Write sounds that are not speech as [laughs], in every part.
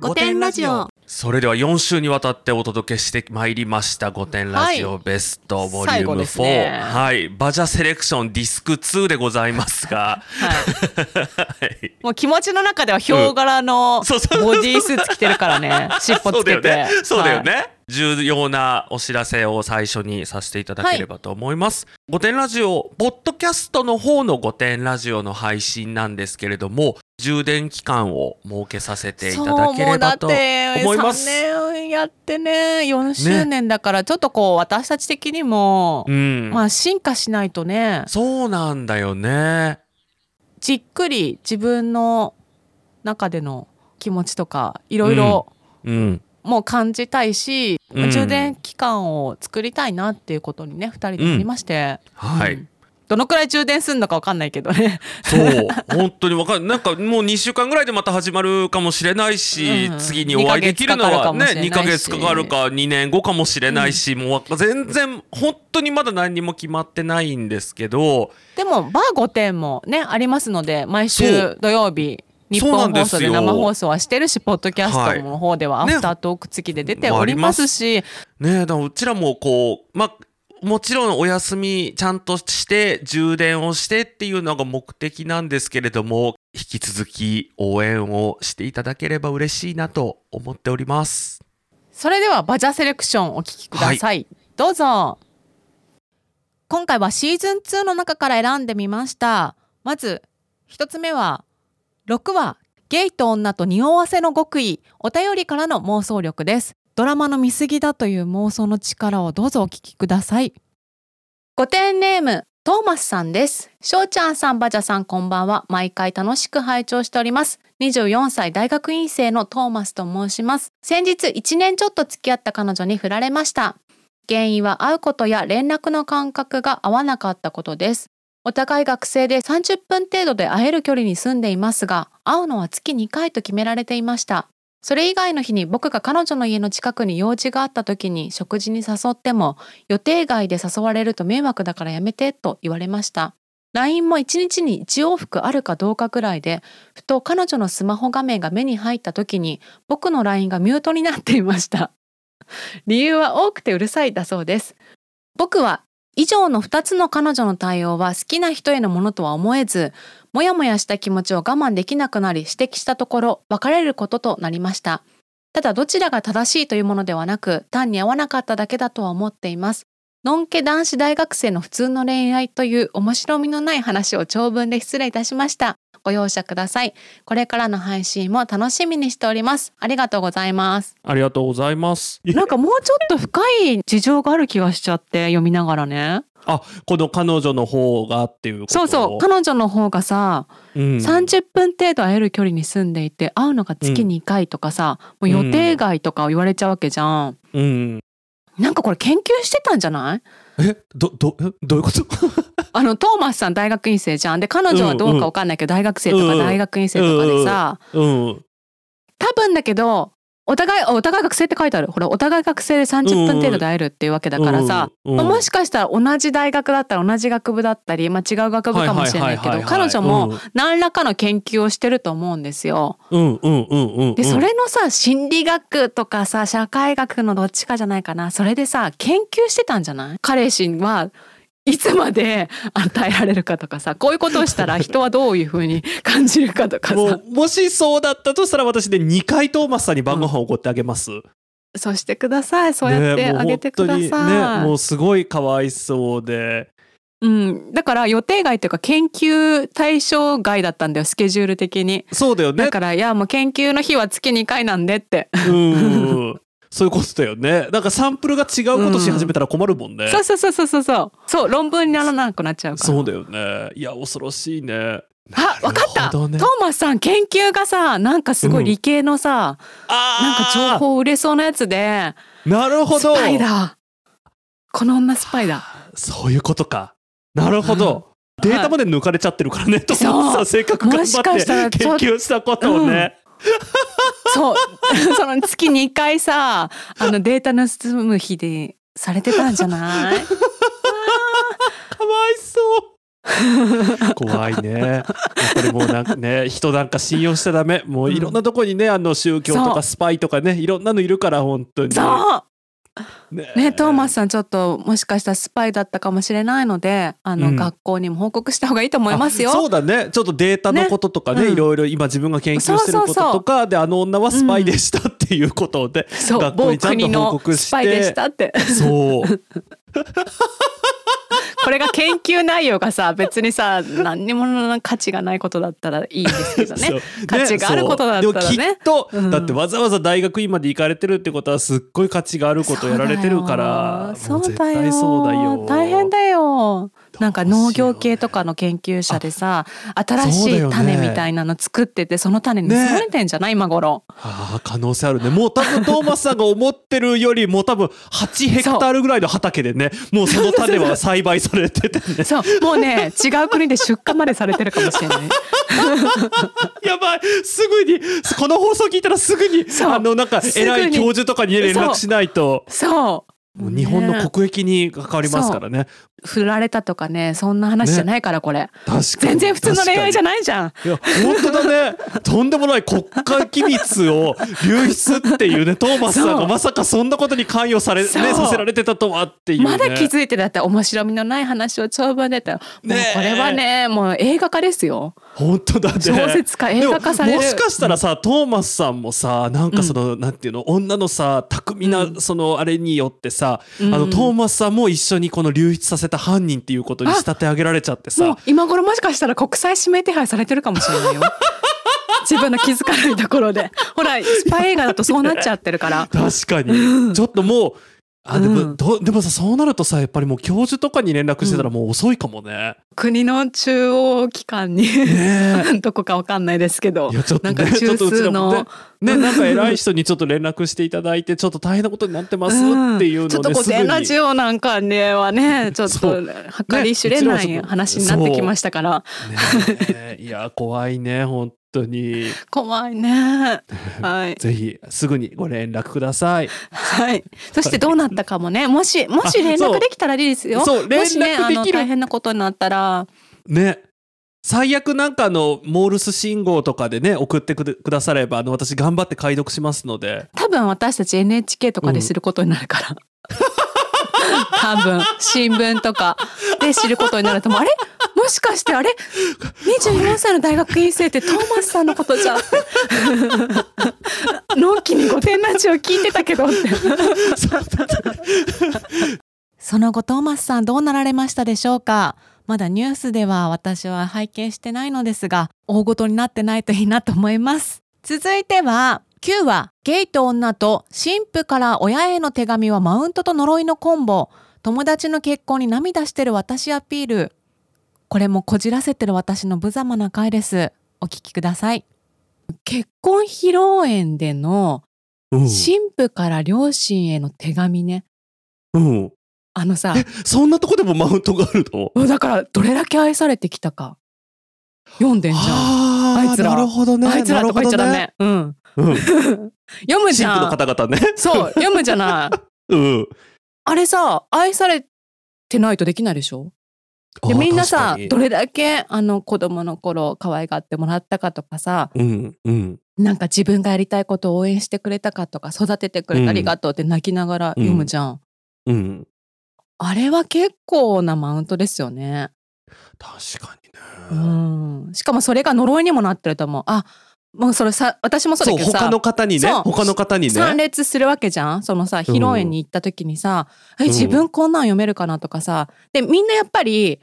五点ラジオ。それでは4週にわたってお届けしてまいりました5点ラジオベストボリューム4、ですね。はい。バジャセレクションディスク2でございますが。はい。は [laughs] いもう気持ちの中ではヒョウ柄のそうそう。ボディースーツ着てるからね。尻尾つけて。そうだよね。重要なお知らせを最初にさせていただければと思います、5点ラジオポッドキャストの方の5点ラジオの配信なんですけれども充電期間を設けさせていただければと思います。3年やってね4周年だからちょっとこう私たち的にも、うん、まあ進化しないとね。そうなんだよね。じっくり自分の中での気持ちとかいろいろうん。もう感じたいし、うん。充電期間を作りたいなっていうことにね2人でなりまして、はい、うんどのくらい充電するのか分かんないけどね。そう本当にわかんなんかもう2週間ぐらいでまた始まるかもしれないし、うん次にお会いできるのはね2二ヶヶ月か月かかるか2年後かもしれないし、もう全然本当にまだ何にも決まってないんですけど。でもバー5点もねありますので毎週土曜日日本放送で生放送はしてるしポッドキャストの方ではアね。フタートーク付きで出ておりますし、ねだからうちらもこうまあもちろんお休みちゃんとして充電をしてっていうのが目的なんですけれども引き続き応援をしていただければ嬉しいなと思っております。それではバジャセレクションお聞きください、どうぞ。今回はシーズン2の中から選んでみました。まず一つ目は6話ゲイと女と匂わせの極意。お便りからの妄想力ですドラマの見過ぎだという妄想の力をどうぞお聞きください5点ネームトーマスさんです。しょうちゃんさん、バジャさん、こんばんは。毎回楽しく拝聴しております。24歳大学院生のトーマスと申します。先日1年ちょっと付き合った彼女に振られました。原因は会うことや連絡の感覚が合わなかったことです。お互い学生で30分程度で会える距離に住んでいますが、会うのは月2回と決められていました。それ以外の日に僕が彼女の家の近くに用事があった時に食事に誘っても予定外で誘われると迷惑だからやめてと言われました。LINE も1日に1往復あるかどうかくらいで、ふと彼女のスマホ画面が目に入った時に僕の LINE がミュートになっていました。[laughs] 理由は多くてうるさいだそうです。僕は以上の2つの彼女の対応は好きな人へのものとは思えず、もやもやした気持ちを我慢できなくなり指摘したところ別れることとなりました。ただどちらが正しいというものではなく単に合わなかっただけだとは思っています。のんけ男子大学生の普通の恋愛という面白みのない話を長文で失礼いたしました。ご容赦ください。これからの配信も楽しみにしております。ありがとうございます。ありがとうございます。なんかもうちょっと深い事情がある気がしちゃって読みながらね。あ、この彼女の方がっていうこと？そうそう彼女の方がさ、うん、30分程度会える距離に住んでいて会うのが月2回とかさ、もう予定外とか言われちゃうわけじゃん。うん。なんかこれ研究してたんじゃない？え、ど、ど、えどういうこと？[laughs] あのトーマスさん大学院生じゃん。で彼女はどうかわかんないけど、大学生とか大学院生とかでさ、うん。多分だけどお互いお互い学生って書いてある。ほらお互い学生で30分程度で会えるっていうわけだからさ、うんまあもしかしたら同じ大学だったら同じ学部だったり、まあ、違う学部かもしれないけど彼女も何らかの研究をしてると思うんですよ。うんうんうんうん。でそれのさ心理学とかさ社会学のどっちかじゃないかな。それでさ研究してたんじゃない？彼氏はいつまで与えられるかとかさこういうことをしたら人はどういうふうに感じるかとかさもしそうだったとしたら私で2回トーマスさんに晩ご飯をおごってあげます。そうしてくださいそうやってあげてください。ね、もうすごいかわいそうで。うん、だから予定外というか研究対象外だったんだよスケジュール的に。そうだよねだ。からいやもう研究の日は月2回なんでって。うん。そういうことだよね。なんかサンプルが違うことし始めたら困るもんね。そうそうそうそうそうそう。そう論文にならなくなっちゃうから。そうだよね。いや、恐ろしいね。あわかった、ねトーマスさん研究がさなんかすごい理系のさ、なんか情あ報売れそうなやつでーなるほスど。パイだこの女スパイだそういうことか。なるほど。データまで抜かれちゃってるからね、トそうーマスさん、せっかく頑張って研究したことをね。そう [laughs] その月2回さあのデータ盗む日でされてたんじゃない？[laughs] かわいそう。怖いね。やっぱりもうなんかね、人なんか信用しちゃダメ。もういろんなとこにね、あの宗教とかスパイとかね、いろんなのいるから、本当に。そうねね、トーマスさんちょっともしかしたらスパイだったかもしれないのであの、うん。学校にも報告した方がいいと思いますよ。あそうだね。ちょっとデータのこととかね、ね。うん。いろいろ今自分が研究してることとかで、あの女はスパイでしたっていうことで、そう。学校某にちゃんと報告して。スパイでしたって。そう。これが研究内容がさ別にさ [laughs] 何にも価値がないことだったらいいですけどね。そう。価値があることだったらね。でもきっと、うん。だってわざわざ大学院まで行かれてるってことはすっごい価値があることをやられてるからそうだよ。対そうだよ。大変だよなんか農業系とかの研究者でさ新しい種みたいなの作っててその種盗まれてんじゃない今頃。ああ可能性あるね。もう多分 [laughs] トーマスさんが思ってるよりも多分8ヘクタールぐらいの畑でねもうその種は栽培されててね。そう。もうね違う国で出荷までされてるかもしれない。[laughs] やばい。すぐにこの放送聞いたらすぐにあのなんか偉い教授とかに連絡しないと。そう。もう日本の国益に関わりますからね振られたとかねそんな話じゃないからこれ、確かに。全然普通の恋愛じゃないじゃん。いや本当だね。とんでもない国家機密を流出っていうねトーマスさんがまさかそんなことに関与され、ね、させられてたとはっていう、ね、まだ気づいてだって面白みのない話を長文でた。もうこれはねもう映画化ですよ。本当だね。小説家映画化される。でももしかしたらさトーマスさんもさなんかその、なんていうの女のさ巧みな、うん。そのあれによってさ、うん。あのトーマスさんも一緒にこの流出させた犯人っていうことに仕立て上げられちゃってもうさ今頃もしかしたら国際指名手配されてるかもしれないよ。[laughs] 自分の気づかないところで。ほらスパイ映画だとそうなっちゃってるから。確かに。ちょっともうあでも、うん。どでもさそうなるとさやっぱりもう教授とかに連絡してたらもう遅いかもね。国の中央機関に [laughs] どこかわかんないですけど。いやちょっとなんねか中枢ちょっとうちらものねねなんか偉い人にちょっと連絡していただいてちょっと大変なことになってますっていうのをね、ちょっと古すぐに典ラジオなんかではね [laughs] ちょっそとう計り知れない話になってきましたから、ねえ。いや怖いね本当に。怖いね。[laughs] はい。ぜひすぐにご連絡ください。はい。そしてどうなったかもね。もしもし連絡できたらいいですよ。そう。もしねあの連絡できる。大変なことになったら。ね。最悪なんかあのモールス信号とかでね送ってくださればあの私頑張って解読しますので。多分私たち NHK とかですることになるから、多分。新聞とかで知ることになると思うあれ？もしかしてあれ？24歳の大学院生ってトーマスさんのことじゃん。[laughs] のんきに御殿ラジオ聞いてたけど。ってその後トーマスさんどうなられましたでしょうか？まだニュースでは私は拝見してないのですが大ごとになってないといいなと思います。続いては9話ゲイと女と神父から親への手紙はマウントと呪いのコンボ。友達の結婚に涙してる私アピールこれもこじらせてる私の無様な回です。お聞きください。結婚披露宴でのうん。神父から両親への手紙ね。うん、あのさ。そんなとこでもマウントがあるの？だからどれだけ愛されてきたか。読んでんじゃん。あいつら。なるほどね。あいつらとか言っちゃダメ、うん。うん。[laughs] 読むじ神父のゃん方々ね。そう読むじゃない。[laughs] うん。あれさ愛されてないとできないでしょ？でみんなさどれれだけあの子供の頃可愛がってもらったかとかさうんうん。なんか自分がやりたいことを応援してくれたかとか育ててくれてありがとうって泣きながら読むじゃん、うん。あれは結構なマウントですよね。確かにね。うん。しかもそれが呪いにもなってると思う。あもうそれさ私もそうだけどさ。他の方にね。他の方に参ね。列するわけじゃん。そのさ披露宴に行った時にさ、えうん。自分こんなん読めるかなとかさ。でみんなやっぱり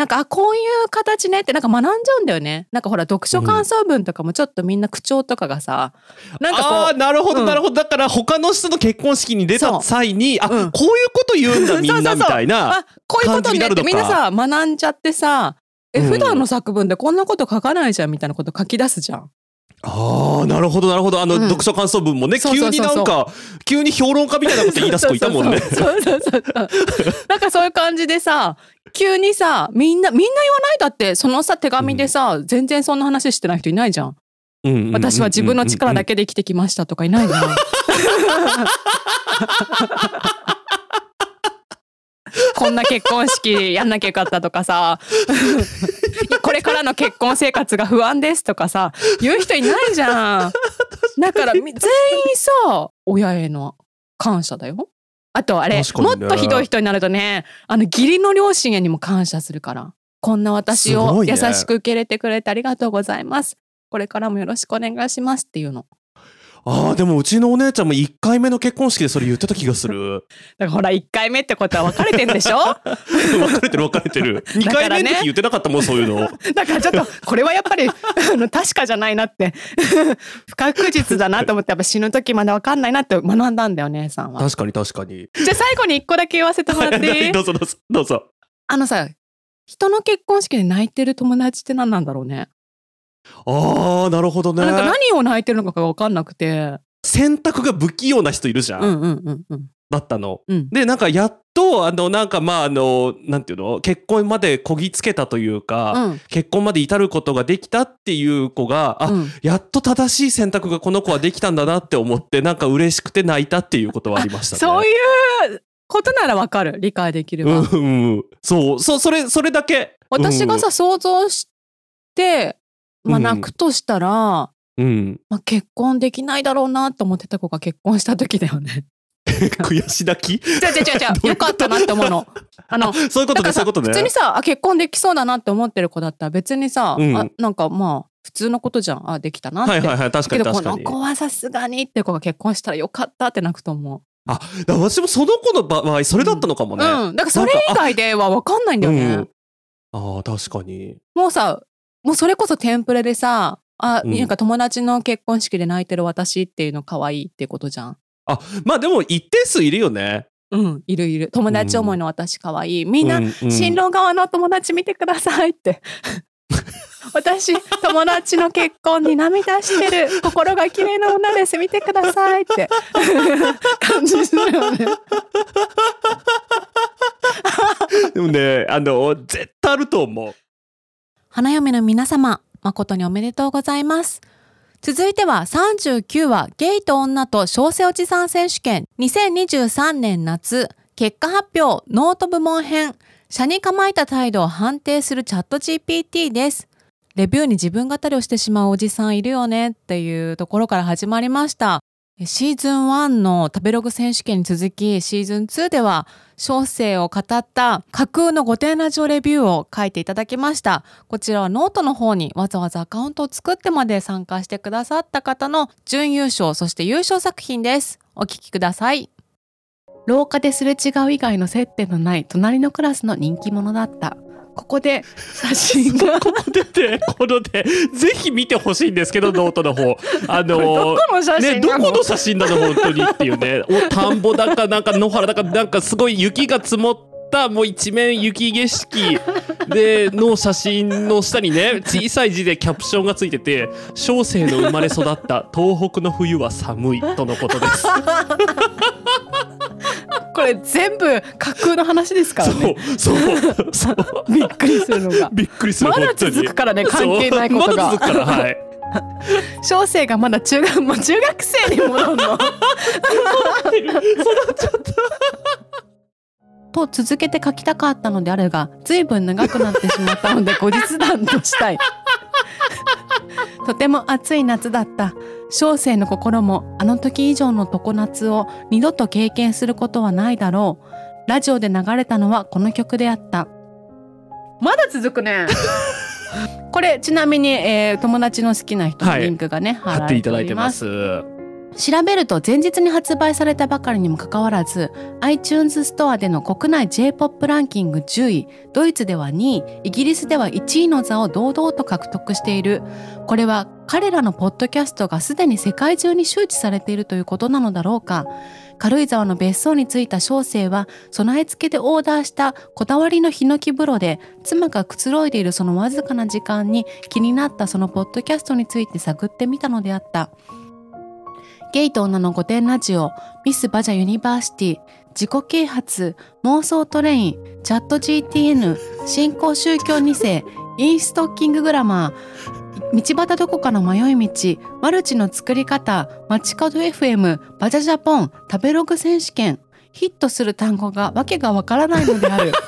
なんかあこういう形ねってなんか学んじゃうんだよね。なんかほら読書感想文とかもちょっとみんな口調とかがさ、なんかこああーなるほうん。どなるほど。だから他の人の結婚式に出た際にあこううんいうこと言うんだみんなそうそうそう。みたいうな。あこういうことねってみんなさ学んじゃってさえうん。普段の作文でこんなこと書かないじゃんみたいなこと書き出すじゃん。ああなるほどなるほどあのうん読書感想文もね急そうそうそうそうになんか急に評論家みたいなこと言い出す子いたもんね。そうそうそうそう。なんかそういう感じでさ、急にさ、みんな、みんな言わないだって、そのさ、手紙でさ、全然そんな話してない人いないじゃん。うんうんうんうん私は自分の力だけで生きてきましたとかいないじゃん。こんな結婚式やんなきゃよかったとかさ。[laughs] これからの結婚生活が不安ですとかさ言う人いないじゃん。だから全員さ親への感謝だよ。あとあれ、ね。もっとひどい人になるとねあの義理の両親へにも感謝するから。こんな私を優しく受け入れてくれてありがとうございます。これからもよろしくお願いしますっていうのああ、でもうちのお姉ちゃんも1回目の結婚式でそれ言ってた気がする。[laughs] だからほら1回目ってことは別れてんでしょ？[laughs] 別れてる別れてる。2だからね回目の時言ってなかったもん、そういうの。[laughs] だからちょっとこれはやっぱりあの確かじゃないなって不確実だなと思ってやっぱ死ぬ時まで分かんないなって学んだんだよ姉さんは。確かに確かに。じゃあ最後に一個だけ言わせてもらっていい？どうぞどうぞ。どうぞ。あのさ人の結婚式で泣いてる友達って何なんだろうね。ああ、なるほどね。なんか何を泣いてるのかが分かんなくて。選択が不器用な人いるじゃん。うんうんうんうん。だったの。うんで、なんかやっと、あの、なんかまあ、あの、なんていうの？結婚までこぎつけたというか、うん結婚まで至ることができたっていう子が、あ、うんやっと正しい選択がこの子はできたんだなって思って、なんか嬉しくて泣いたっていうことはありましたね。[laughs] そういうことなら分かる理解できれば。うんうんうん。そう、そう、それ、それだけ。私がさ想像して、まあ、うん泣くとしたら、うん、うん。まあ、結婚できないだろうなと思ってた子が結婚した時だよね。[laughs] 悔し泣き？違う違う違うよ [laughs] かったなって思うの。[laughs] あのそういうことね、そういうことね。普通にさあ結婚できそうだなって思ってる子だったら別にさ、うんあなんかまあ普通のことじゃんあできたなって。はいはいはい、確かけどこに確かに。の子はさすがにって子が結婚したらよかったって泣くと思う。だから私もその子の場合、それだったのかもね。うん。だからそれ以外では分かんないんだよね。うんああ、確かに。もうさもうそれこそテンプレでさあ、うんなんか友達の結婚式で泣いてる私っていうの可愛いってことじゃん。まあでも一定数いるよね。うんいるいる友達思いの私可愛いみんな、うんうん新郎側の友達見てくださいって。[laughs] 私友達の結婚に涙してる心が綺麗な女です見てくださいって [laughs] 感じするよね。でもね、あの、絶対あると思う。花嫁の皆様誠におめでとうございます。続いては39話ゲイと女と小生おじさん選手権2023年夏結果発表ノート部門編斜に構えた態度を判定するチャット GPT です。レビューに自分語りをしてしまうおじさんいるよねっていうところから始まりました。シーズン1の食べログ選手権に続きシーズン2では小生を語った架空の5点ラジオレビューを書いていただきました。こちらはノートの方にわざわざアカウントを作ってまで参加してくださった方の準優勝そして優勝作品です。お聞きください。廊下ですれ違う以外の接点のない隣のクラスの人気者だった。ここで写真が [laughs] ここでね、このね、ぜひ見てほしいんですけど、ノートの方。あの？ね、どこの写真なの本当にっていうね。お田んぼだかなんか野原だかなんかすごい雪が積もったもう一面雪景色での写真の下にね小さい字でキャプションがついてて「小生の生まれ育った東北の冬は寒い」とのことです。[laughs] これ全部架空の話ですからね。そうそう。そ [laughs] うびっくりするのが。びっくりするまだ続くからね関係ないことが。まだ続くからはい。[laughs] 小生がまだ中学もう中学生に戻るの。と続けて書きたかったのであるが随分長くなってしまったので後日談としたい。とても暑い夏だった小生の心もあの時以上の常夏を二度と経験することはないだろう。ラジオで流れたのはこの曲であった。まだ続くね。[laughs] これちなみに、えー友達の好きな人のリンクがね、貼ら貼っていただいてますす。調べると前日に発売されたばかりにもかかわらず iTunes ストアでの国内 J-POP ランキング10位ドイツでは2位イギリスでは1位の座を堂々と獲得している。これは彼らのポッドキャストがすでに世界中に周知されているということなのだろうか。軽井沢の別荘に着いた小生は備え付けでオーダーしたこだわりのヒノキ風呂で妻がくつろいでいるそのわずかな時間に気になったそのポッドキャストについて探ってみたのであった。ゲイと女の御殿ラジオ、ミス・バジャ・ユニバーシティ、自己啓発、妄想トレイン、チャット GTN、新興宗教2世、インストッキンググラマー、道端どこかの迷い道、マルチの作り方、街角 FM、バジャジャポン、食べログ選手権、ヒットする単語がわけがわからないのである。[laughs]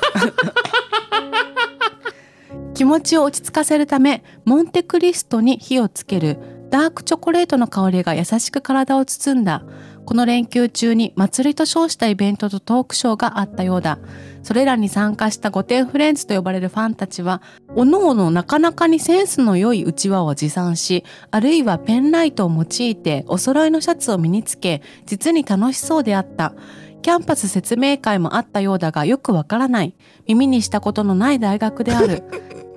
気持ちを落ち着かせるためモンテクリストに火をつける。ダークチョコレートの香りが優しく体を包んだ。この連休中に祭りと称したイベントとトークショーがあったようだ。それらに参加した御殿フレンズと呼ばれるファンたちはおのおのなかなかにセンスの良いうちわを持参しあるいはペンライトを用いてお揃いのシャツを身につけ実に楽しそうであった。キャンパス説明会もあったようだがよくわからない。耳にしたことのない大学である。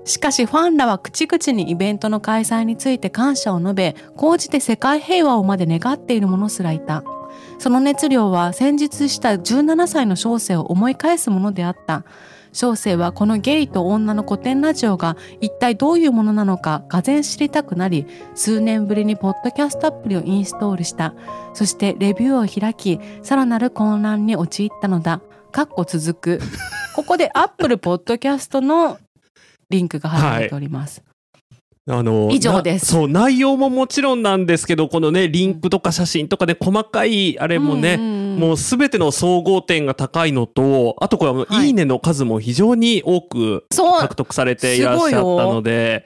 しかしファンらは口々にイベントの開催について感謝を述べ、講じて世界平和をまで願っている者すらいた。その熱量は先日した17歳の小生を思い返すものであった。小生はこのゲイと女の古典ラジオが一体どういうものなのかがぜ知りたくなり、数年ぶりにポッドキャストアプリをインストールした。そしてレビューを開き、さらなる混乱に陥ったのだ。かっこ続く。ここで Apple Podcast のリンクが貼られております。あの以上です。そう内容ももちろんなんですけどこのねリンクとか写真とかで細かいあれもね、うんうんうんもうすべての総合点が高いのとあとこれはい。いいねの数も非常に多く獲得されていらっしゃったので。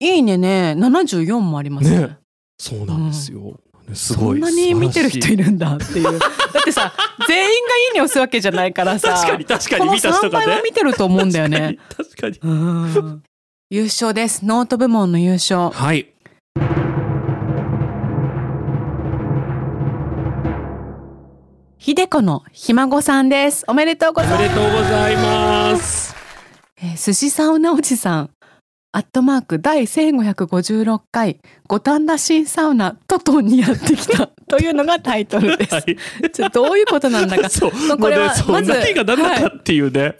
いいねね。74もありますね。ね。そうなんですよ、すごい。そんなに見てる人いるんだっていう。だってさ全員がいいね押すわけじゃないからさ確かに確かこのに見た人3倍がねは見てると思うんだよね。確かにうん。優勝です。ノート部門の優勝。はい。ひでこのひ孫さんです。おめでとうごおめざいます。でとうございます。えー寿司サウナおじさんアットマーク第1556回五反田新サウナトトンにやってきた [laughs] というのがタイトルです。はい [laughs] どういうことなんだか。[laughs] そうまあこれはまず何が何だかっていうね、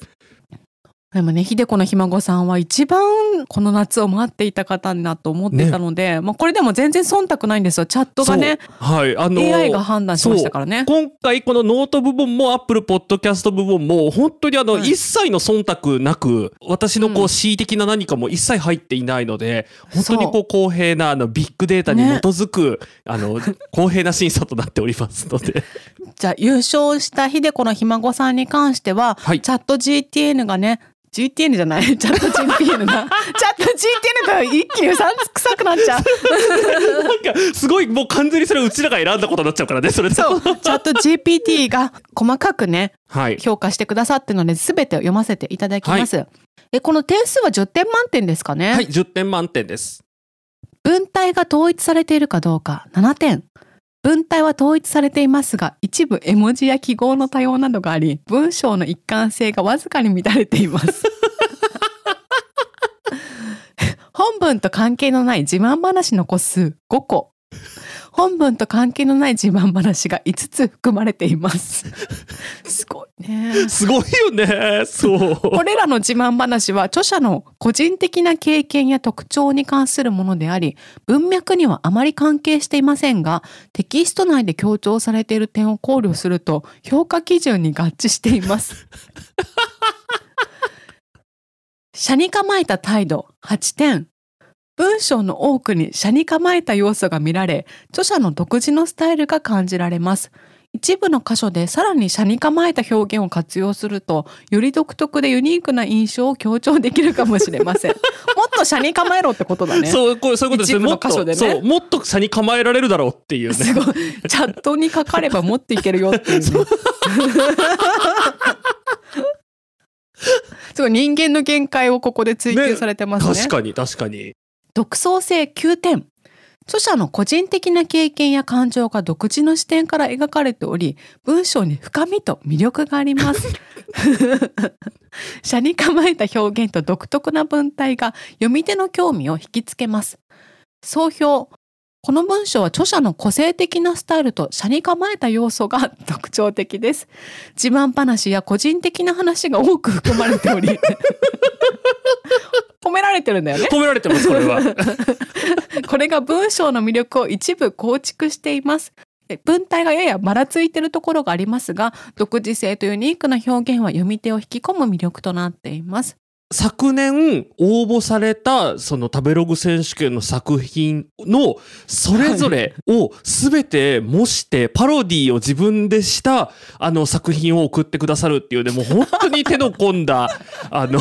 でもね、ひでこのひ孫さんは一番この夏を待っていた方だと思ってたので、まあこれでも全然忖度ないんですよ。チャットがね、はい。あの AI が判断しましたからね。今回このノート部分もアップルポッドキャスト部分も本当にあのはい。一切の忖度なく私のこうんう恣意的な何かも一切入っていないので本当にこう公平なあのビッグデータに基づくあの公平な審査となっておりますので。[laughs] じゃあ優勝したひでこのひ孫さんに関しては、はい。チャット GTN がね、GTN じゃない？[laughs] チャット GPN が。チャット GTN が一気にうさんくさくなっちゃう。なんかすごいもう完全にそれうちらが選んだことになっちゃうからねそれとそう、チャット GPT が細かくね、はい評価してくださってるので、すべてを読ませていただきます。え、この点数は10点満点ですかね、はい10点満点です文体が統一されているかどうか7点。文体は統一されていますが、一部絵文字や記号の多様などがあり、文章の一貫性がわずかに乱れています。[laughs] 本文と関係のない自慢話の個数5個。本文と関係のない自慢話が5つ含まれています。[laughs] すごいね。すごいよねそうこれらの自慢話は著者の個人的な経験や特徴に関するものであり、文脈にはあまり関係していませんが、テキスト内で強調されている点を考慮すると、評価基準に合致しています。[laughs] 車に構えた態度8点。文章の多くに車に構えた要素が見られ、著者の独自のスタイルが感じられます。一部の箇所でさらに車に構えた表現を活用すると、より独特でユニークな印象を強調できるかもしれません。[laughs] もっと車に構えろってことだね。そうこうそういうことです一部のもっと箇所でねそうもっと差に構えられるだろうっていうねすごい。チャットに書かれば持っていけるよっていうね。[laughs] すごい人間の限界をここで追求されてますね。確かに確かに独創性9点。著者の個人的な経験や感情が独自の視点から描かれており、文章に深みと魅力があります。社に構えた表現と独特な文体が読み手の興味を引きつけます。総評。この文章は著者の個性的なスタイルと車に構えた要素が特徴的です。自慢話や個人的な話が多く含まれており、[laughs] 褒められてるんだよね。褒められてますこれは [laughs] これが文章の魅力を一部構築しています。え文体がややばらついているところがありますが、独自性とユニークな表現は読み手を引き込む魅力となっています。昨年応募されたその食べログ選手権の作品のそれぞれを全て模してパロディを自分でしたあの作品を送ってくださるっていうねもう本当に手の込んだ [laughs] あの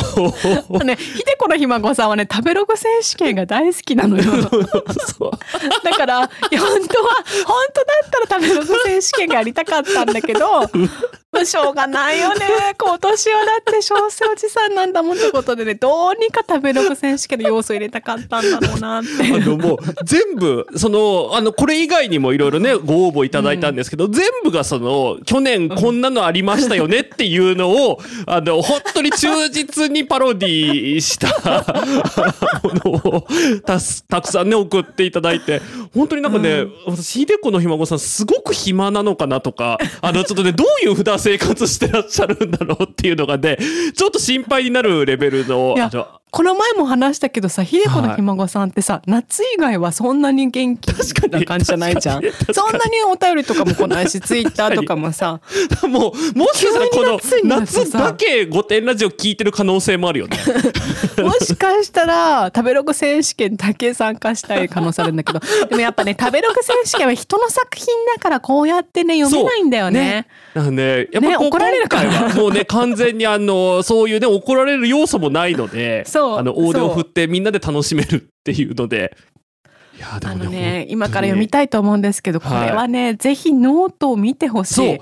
ね、ひでこのひ孫さんはね、食べログ選手権が大好きなのよ。だから、いや本当は、本当だったら食べログ選手権がやりたかったんだけど、まあ [laughs] しょうがないよね。今年はだって小生おじさんなんだもんってことでね、どうにか食べログ選手権の要素入れたかったんだろうなって。あのもう全部そのあのこれ以外にもいろいろねご応募いただいたんですけど、全部がその去年こんなのありましたよねっていうのをあの本当に忠実にパロディしたものをたすたくさんね送っていただいて本当になんかね、私ひでこのひ孫さんすごく暇なのかなとかあのちょっとねどういう普段生活してらっしゃるんだろうっていうのがねちょっと心配になるレベルのいやこの前も話したけどさ、ひでこのひ孫さんってさ、夏以外はそんなに元気な感じじゃないじゃん。そんなにお便りとかも来ないし、ツイッターとかもさ、もう、もしかしたらこの夏だけ御殿ラジオ聞いてる可能性もあるよね。[laughs] もしかしたら、食べログ選手権だけ参加したい可能性あるんだけど、[laughs] でもやっぱね、食べログ選手権は人の作品だからこうやってね、読めないんだよね。なんかね、やっぱね怒られるから。もうね、完全にあの、そういうね、怒られる要素もないので、[laughs] そうあの、オーディオ振ってみんなで楽しめるっていうので。いや、であもね、のね、今から読みたいと思うんですけど、こはいれはね、ぜひノートを見てほしい。そう。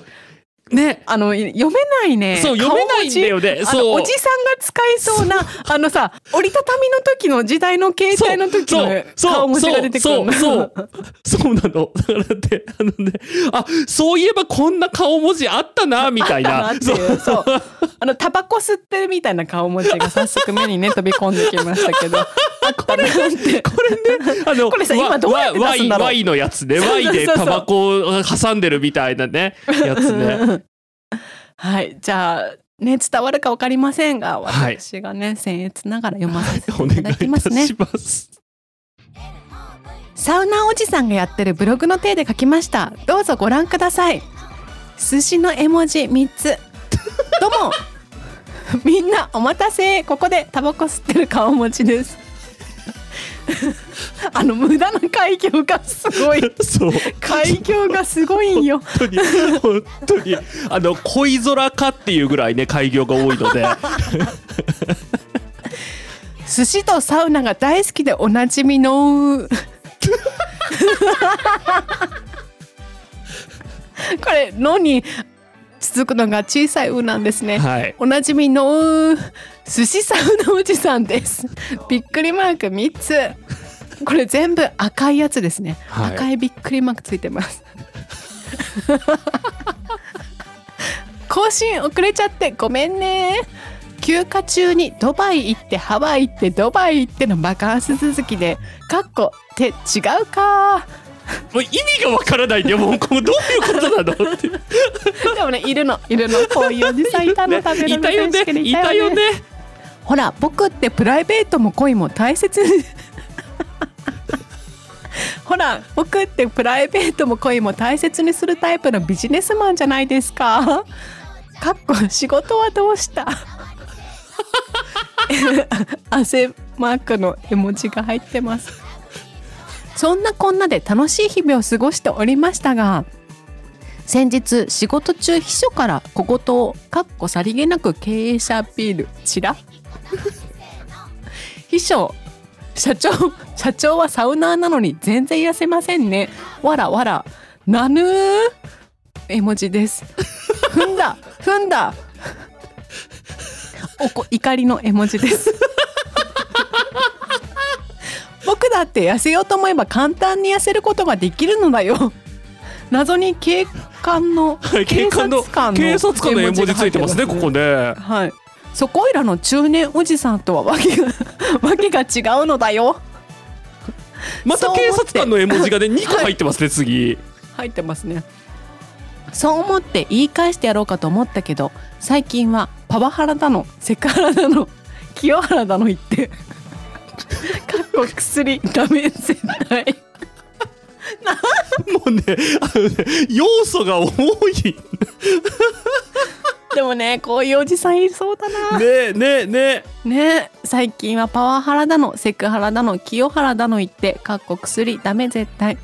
ね。あの、読めないね。そう読めないんだよねそうおじさんが使いそうな、あのさ、折りたたみの時の時代の携帯の時の顔文字が出てくるの。そうそうそうそうなの。だからって、あのね、あ、そういえばこんな顔文字あったな、みたいな。[laughs] あったなっていうそうあの、タバコ吸ってるみたいな顔文字が早速目にね、飛び込んできましたけど。[laughs] あったなって。これね、あの、[laughs] これさ今どうやって出すんだろう Y, のやつね。Y でタバコを挟んでるみたいなね、やつね。はい。じゃあ、ね、伝わるかわかりませんが、はい私がね、僭越ながら読ませてお願いいいただきますねたし。ます。サウナおじさんがやってるブログの手で書きました。どうぞご覧ください。寿司の絵文字3つ。どうも。みんなお待たせ。ここでタバコ吸ってる顔文字です。あの無駄な開業がすごい。[laughs] そう。開業がすごいんよ。本当に、本当に、あの、恋空かっていうぐらいね、開業が多いので。[laughs] 寿司とサウナが大好きでおなじみの [laughs] これ「の」に続くのが小さい「う」なんですね、はい。おなじみの寿司サウナおじさんです。[laughs] びっくりマーク3つ。これ全部赤いやつですね、はい。赤いびっくりマークついてます。[laughs] 更新遅れちゃってごめんね。休暇中にドバイ行ってハワイ行ってドバイ行ってのバカンス続きでかっこって違うか。もう意味がわからないんで、もう、こうどういうことなの？って。でもねいるのいるの。こういうおじさんいたのたよね。選手権。でいたよね。ほら僕ってプライベートも恋も大切。[laughs] ほら僕ってプライベートも恋も大切にするタイプのビジネスマンじゃないですか。[laughs] かっこ仕事はどうした？[laughs] 汗マークの絵文字が入ってます。そんなこんなで楽しい日々を過ごしておりましたが先日仕事中秘書から小言をかっこさりげなく経営者アピールちら秘書社長 [laughs] 社長はサウナーなのに全然痩せませんね。わらわら。なぬー。絵文字です。踏んだ踏んだ。おこ怒りの絵文字です。[laughs] 僕だって痩せようと思えば簡単に痩せることができるのだよ。謎に警官のはい警官の警察官の絵文字ついてますね、ここね。はい。そこいらの中年おじさんとはわけが [laughs] わけが違うのだよ。また警察官の絵文字がね、2個入ってますね、次。入ってますね。そう思って言い返してやろうかと思ったけど、最近はパワハラだの、セクハラだの、清原だの言って、かっこ薬ダメ絶対。[laughs] もうね、あのね、要素が多い。ででもねこういうおじさんいそうだな。ねえねえねえ。ね最近はパワハラだのセクハラだの清原だの言ってかっこ薬ダメ絶対。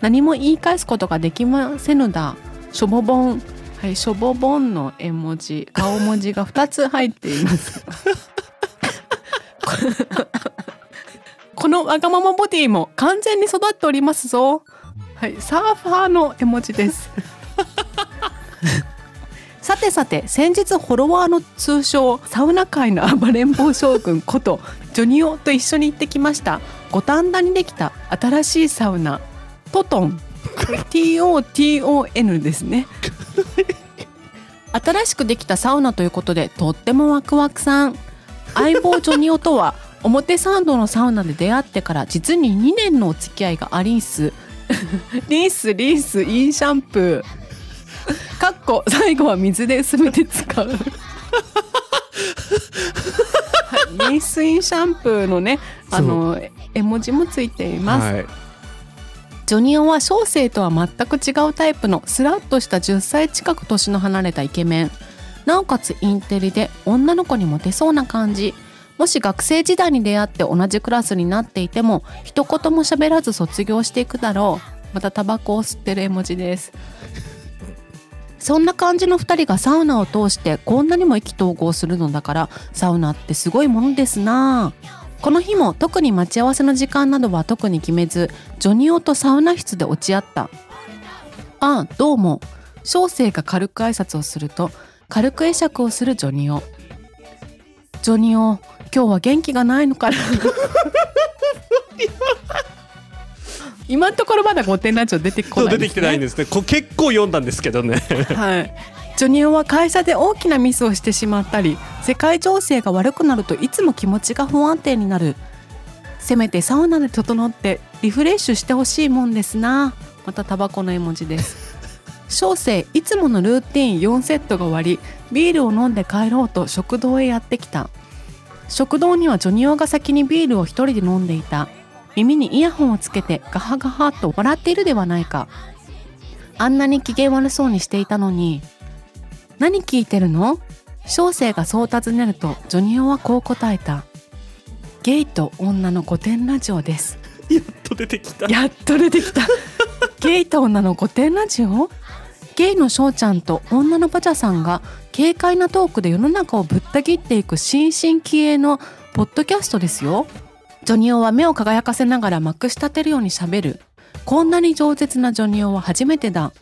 何も言い返すことができませぬだ。しょぼぼん。はいしょぼぼんの絵文字。顔文字が2つ入っています。[laughs] このわがままボディも完全に育っておりますぞ。はいサーファーの絵文字ですさてさて先日フォロワーの通称サウナ界の暴れん坊将軍ことジョニオと一緒に行ってきました五反田にできた新しいサウナトトン。TOTON ですね。新しくできたサウナということでとってもワクワクさん。相棒ジョニオとは表参道のサウナで出会ってから実に2年のお付き合いがありんす。リンスリンスインシャンプー。[laughs] かっこ最後は水で薄めて使う。[laughs] はいリンスインシャンプーのねあの絵文字もついています、はい。ジョニオは小生とは全く違うタイプのスラッとした10歳近く年の離れたイケメン。なおかつインテリで女の子にモテそうな感じ。もし学生時代に出会って同じクラスになっていても一言も喋らず卒業していくだろう。またタバコを吸ってる絵文字ですそんな感じの2人がサウナを通してこんなにも意気投合するのだからサウナってすごいものですな。この日も特に待ち合わせの時間などは特に決めずジョニオとサウナ室で落ち合った。ああどうも。小生が軽く挨拶をすると軽く会釈をするジョニオ。ジョニオ今日は元気がないのかな？[laughs] 今のところまだ御殿ラジオ出てこないそう出てきてないんでですね。こ結構読んだんですけどね。はい。ジョニオは会社で大きなミスをしてしまったり世界情勢が悪くなるといつも気持ちが不安定になる。せめてサウナで整ってリフレッシュしてほしいもんですな。またタバコの絵文字です。[laughs] 小生いつものルーティン4セットが終わりビールを飲んで帰ろうと食堂へやってきた。食堂にはジョニオが先にビールを一人で飲んでいた耳にイヤホンをつけてガハガハと笑っているではないか。あんなに機嫌悪そうにしていたのに何聞いてるの？小生がそう尋ねるとジョニオはこう答えた。ゲイと女の御殿ラジオです。やっと出てきた。やっと出てきた。ゲイと女の御殿ラジオ？ゲイの翔ちゃんと女のパチャさんが軽快なトークで世の中をぶった切っていく新進気鋭のポッドキャストですよジョニオは目を輝かせながらまくし立てるようにしゃべる。こんなに饒舌なジョニオは初めてだ。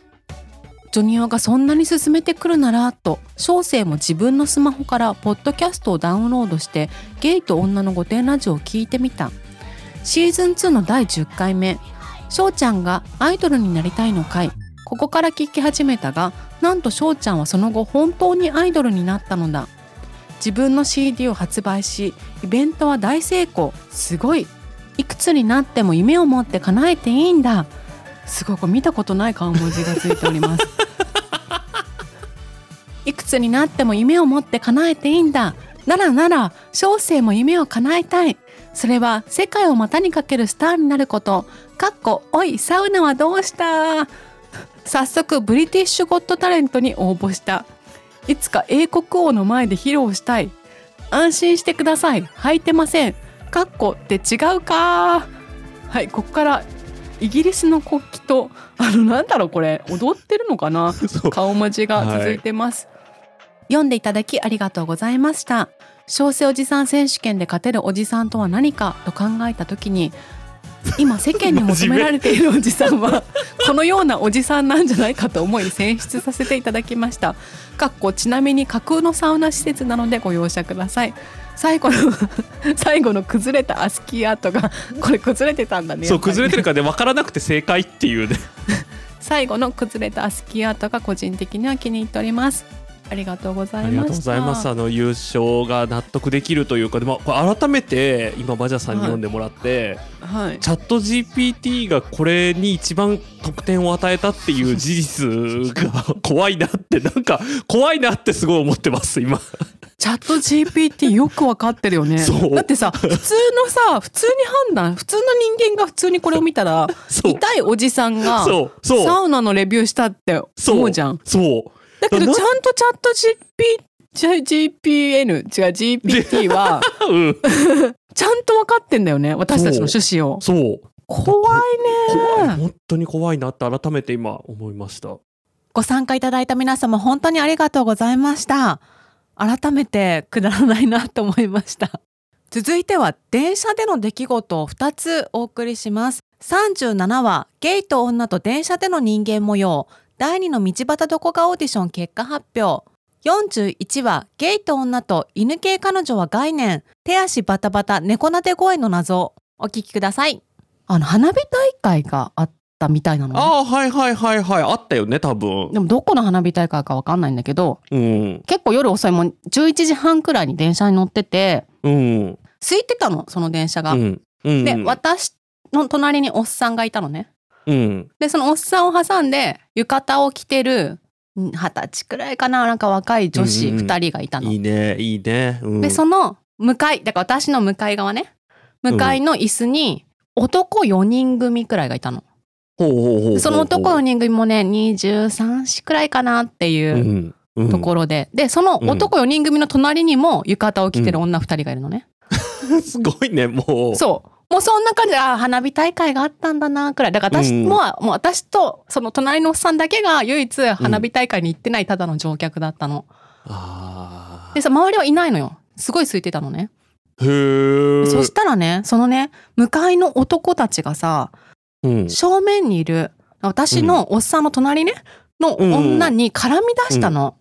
ジョニオがそんなに進めてくるならと小生も自分のスマホからポッドキャストをダウンロードしてゲイと女の御殿ラジオを聞いてみた。シーズン2の第10回目。翔ちゃんがアイドルになりたいの回ここから聞き始めたがなんと翔ちゃんはその後本当にアイドルになったのだ。自分の CD を発売しイベントは大成功。すごいいくつになっても夢を持って叶えていいんだ。すごいこれ見たことない顔文字がついております。[laughs] いくつになっても夢を持って叶えていいんだ。ならなら小生も夢を叶えたい。それは世界を股にかけるスターになること。かっこおいサウナはどうした？早速ブリティッシュゴットタレントに応募したいつか英国王の前で披露したい。安心してください。履いてません。かっこって違うか。はいここからイギリスの国旗とあのなんだろうこれ。踊ってるのかな。[laughs] 顔文字が続いてます、読んでいただきありがとうございました。小生おじさん選手権で勝てるおじさんとは何かと考えた時に今世間に求められているおじさんは [laughs] このようなおじさんなんじゃないかと思い選出させていただきましたかっこちなみに架空のサウナ施設なのでご容赦ください。最後の [laughs] 最後の崩れたアスキーアートが [laughs] これ崩れてたんだねそう崩れてるからね分からなくて正解っていうね。[laughs] 最後の崩れたアスキーアートが個人的には気に入っておりますありがとうございました。ありがとうございます。あの優勝が納得できるというかでも改めて今バジャさんに読んでもらって、はい。チャット GPT がこれに一番得点を与えたっていう事実が [laughs] 怖いなってなんか怖いなってすごい思ってます今。チャット GPT よくわかってるよね。そう。だってさ普通のさ普通に判断普通の人間が普通にこれを見たらそう。痛いおじさんがそう。そう。サウナのレビューしたってそう思うじゃん。そうだけどなちゃんとチャット GP じゃ GPN 違う GPT は [laughs] うん。[laughs] ちゃんと分かってんだよね私たちの趣旨を。[laughs] そう。怖い怖い。ね本当に怖いなって改めて今思いました。ご参加いただいた皆様本当にありがとうございました。改めてくだらないなと思いました。続いては電車での出来事を2つお送りします。37話ゲイと女と電車での人間模様第2の道端どこがオーディション結果発表。41話ゲイと女と犬系彼女は概念。手足バタバタ猫なで声の謎。お聞きください。あの花火大会があったみたいなのね。ああはいはいはいはい。あったよね多分。でもどこの花火大会か分かんないんだけどうん。結構夜遅いもん11時半くらいに電車に乗っててうん。空いてたのその電車が。うん。うん。で私の隣におっさんがいたのね。うん。でそのおっさんを挟んで浴衣を着てるん二十歳くらいかななんか若い女子うんうん2人がいたの。いいねいいね、うん、でその向かいだから私の向かい側ね。向かいの椅子に男4人組くらいがいたの。ほうほうほうほうほう。でその男4人組もね23歳くらいかなっていううんうん。ところで、でその男4人組の隣にも浴衣を着てる女2人がいるのね。[laughs] すごいねもう。そう。もうそんな感じで、あー花火大会があったんだな、くらい。だから私うんも、もう私と、その隣のおっさんだけが唯一花火大会に行ってないただの乗客だったの。あでさ、周りはいないのよ。すごい空いてたのね。ーへえそしたらね、そのね、向かいの男たちがさ、うん正面にいる、私のおっさんの隣ね、の女に絡み出したの。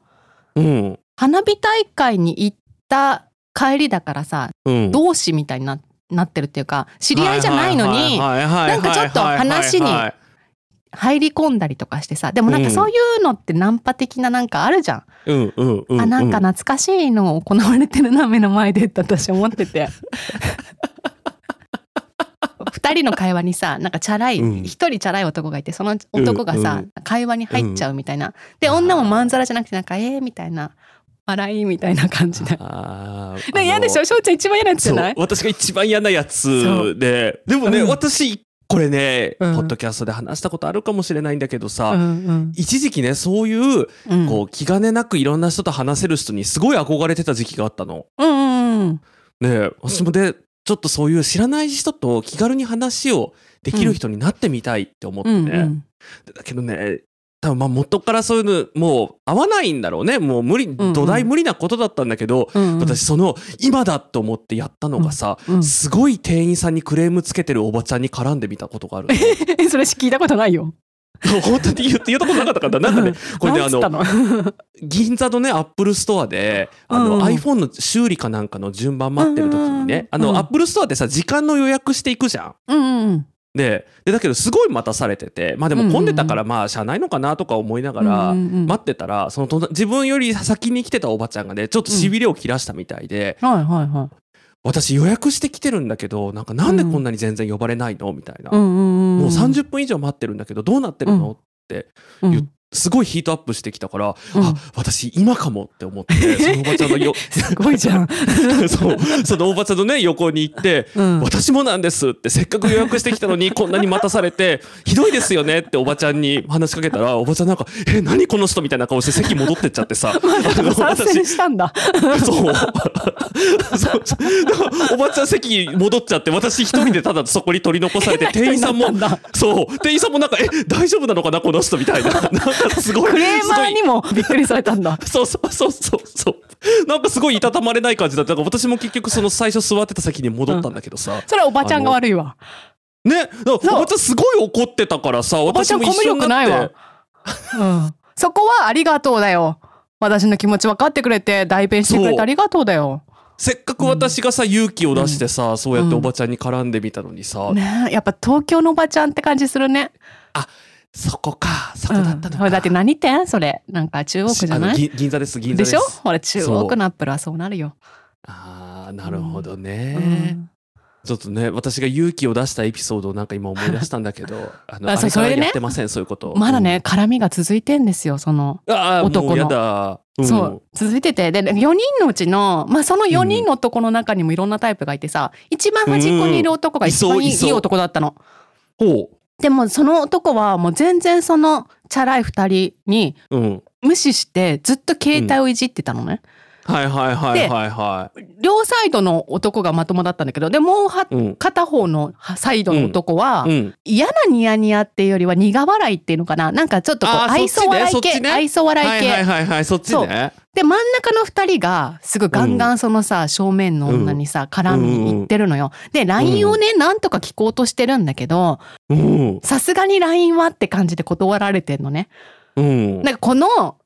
うん花火大会に行った帰りだからさ、うん同志みたいにななってるっていうか、知り合いじゃないのに、ななんかちょっと話に入り込んだりとかしてさでもなんかうん。そういうのってナンパ的ななんかあるじゃん、うんうんうんあなんか懐かしいの行われてるな目の前でって私思ってて。[laughs] 二人の会話にさなんかチャラい一、うん。人チャラい男がいてその男がさ、うんうん。会話に入っちゃうみたいな、で女もまんざらじゃなくてなんかえーみたいな笑いみたいな感じで。あーね嫌でしょ？翔ちゃん一番嫌なやつじゃない？私が一番嫌なやそつででもね、うん。私これね、うん。ポッドキャストで話したことあるかもしれないんだけどさ、うんうん。一時期ねそういううん。こう気兼ねなくいろんな人と話せる人にすごい憧れてた時期があったの。うんうんうん。ねえ私もでちょっとそういう知らない人と気軽に話をできる人になってみたいって思って。ね、うんうん。だけどね多分まあ元からそういうのもう合わないんだろうね。もう無理うん土台無理なことだったんだけど、うんうん。私その今だと思ってやったのがさ、うんすごい店員さんにクレームつけてるおばちゃんに絡んでみたたことがある [laughs] それ聞いたことないよ。本当に言って言ったことなかったからなんかね。これねあのの。銀座のねアップルストアであの、うん iPhone の修理かなんかの順番待ってる時にね、あの、うんアップルストアってさ時間の予約していくじゃん。うんうんででだけどすごい待たされててまあでも混んでたからまあしゃあないのかなとか思いながら待ってたらその隣自分より先に来てたおばちゃんがねちょっとしびれを切らしたみたいで、はいはいはい。私予約してきてるんだけどなんかなんでこんなに全然呼ばれないの？みたいな。もう30分以上待ってるんだけどどうなってるの、うん。言っすごいヒートアップしてきたから、うん。あ私今かもって思って [laughs] そのおばちゃんのよすごいじゃん。[laughs] そう。そのおばちゃんのね横に行ってうん。私もなんですってせっかく予約してきたのに [laughs] こんなに待たされてひどいですよねっておばちゃんに話しかけたらおばちゃんなんか「え何この人」みたいな顔して席戻ってっちゃってさあの参戦したんだ。そう。そう。おばちゃん席に戻っちゃって私一人でただそこに取り残されて店員さんもそう。店員さんもなんか「え大丈夫なのかなこの人」みたいなすごいクレーマーにもびっくりされたんだ。[laughs] そうそうそうそうそうなんかすごいいたたまれない感じだったから私も結局その最初座ってた席に戻ったんだけどさ、それはおばちゃんが悪いわ。ねおばちゃんすごい怒ってたからさおばちゃん私も一緒にコミュ力なないってわ。うん。そこはありがとうだよ。私の気持ち分かってくれて代弁してくれてありがとうだよ。せっかく私がさ勇気を出してさ、そうやっておばちゃんに絡んでみたのにさ、ねえやっぱ東京のおばちゃんって感じするね。そこかそこだったのか、うん、だって何店それ。なんか中央区じゃない？銀銀座です。銀座です。でしょ？ほら中央区のアップルはそうなるよ。あーなるほどうね、ん。ちょっとね私が勇気を出したエピソードをなんか今思い出したんだけど [laughs] あのあそれやってませんそういうこと。まだね、絡みが続いてんですよその、うん、ああ男の。もうん。そう続いてて。で4人のうちのまあその4人の男の中にもいろんなタイプがいてさ一番端っこにいる男が一番いい男だったの。ほうでもその男はもう全然そのチャラい二人にうん。無視してずっと携帯をいじってたのね。はいはいはいはいは両サイドの男がまともだったんだけどでもうは、うん片方のサイドの男は、い。うん。嫌なニヤニヤっていうよりは苦笑いっていうのかななんかちょっとこう愛想笑い系、ね愛想笑い系、はいはいはいはい、そっちね。で真ん中の二人がすごいガンガンそのさ、正面の女にさ絡みに行ってるのよ。で LINE をねなんとか聞こうとしてるんだけどうん。さすがに LINE はって感じで断られてんのね。うん。なんかこの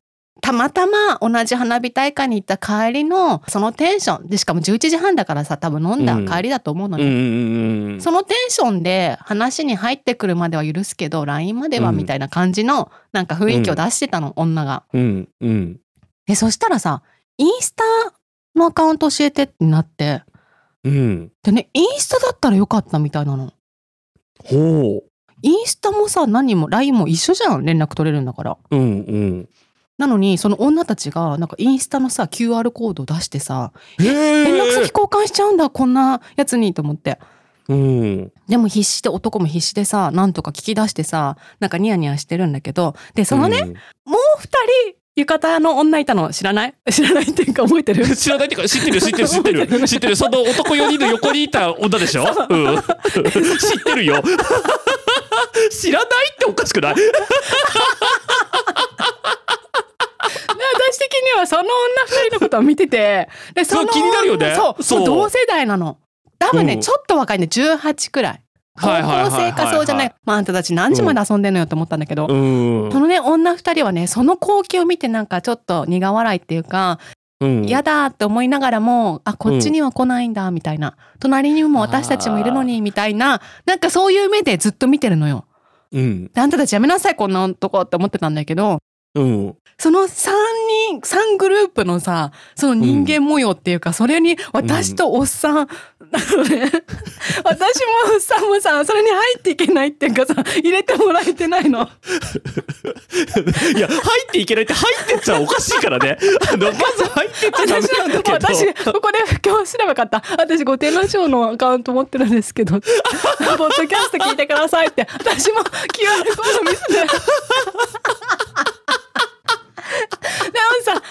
たまたま同じ花火大会に行った帰りのそのテンションでしかも11時半だからさ多分飲んだ帰りだと思うのね。うんうんうん。そのテンションで話に入ってくるまでは許すけど LINE まではうんみたいな感じのなんか雰囲気を出してたの、女が。うんうん。でそしたらさインスタのアカウント教えてってなってうん。でねインスタだったらよかったみたいなの。ほインスタもさ何も LINE も一緒じゃん連絡取れるんだから。う。うんうん。なのにその女たちがなんかインスタのさ QR コードを出してさへえ。連絡先交換しちゃうんだこんなやつにと思って。うん。でも必死で男も必死でさなんとか聞き出してさなんかニヤニヤしてるんだけど。でそのね、うん。もう二人浴衣の女いたの知らない？知らないっていうか覚えてる？[laughs] 知らないっていうか知ってる知ってる知ってる。知ってる。その男4人の横にいた女でしょ、[laughs] うん、知ってるよ。[laughs] 知らないっておかしくない？私的にはその女二人のことを見ててでそのそう気になるよね。そうそう。同世代なの。多分ね、うん。ちょっと若いね18くらい。高校生かそうじゃない。まああんたたち何時まで遊んでんのよって思ったんだけど、うん。そのね女二人はねその光景を見てなんかちょっと苦笑いっていうかうん。嫌だって思いながらもあこっちには来ないんだみたいな。隣にも私たちもいるのにみたいな。なんかそういう目でずっと見てるのよ。うん。であんたたちやめなさいこんな男って思ってたんだけど。うん。その3人3グループのさその人間模様っていうか、それに私とおっさん、なのね。[laughs] 私もおっさんもさそれに入っていけないっていうかさ入れてもらえてないの。いや入っていけないって入ってっちゃおかしいからね。あのまず入ってっちゃダメなんだけど。私ここで今日すればよかった。私御殿ラジオのアカウント持ってるんですけど。[laughs] ポッドキャスト聞いてくださいって。私も QR コード見せて。でもさ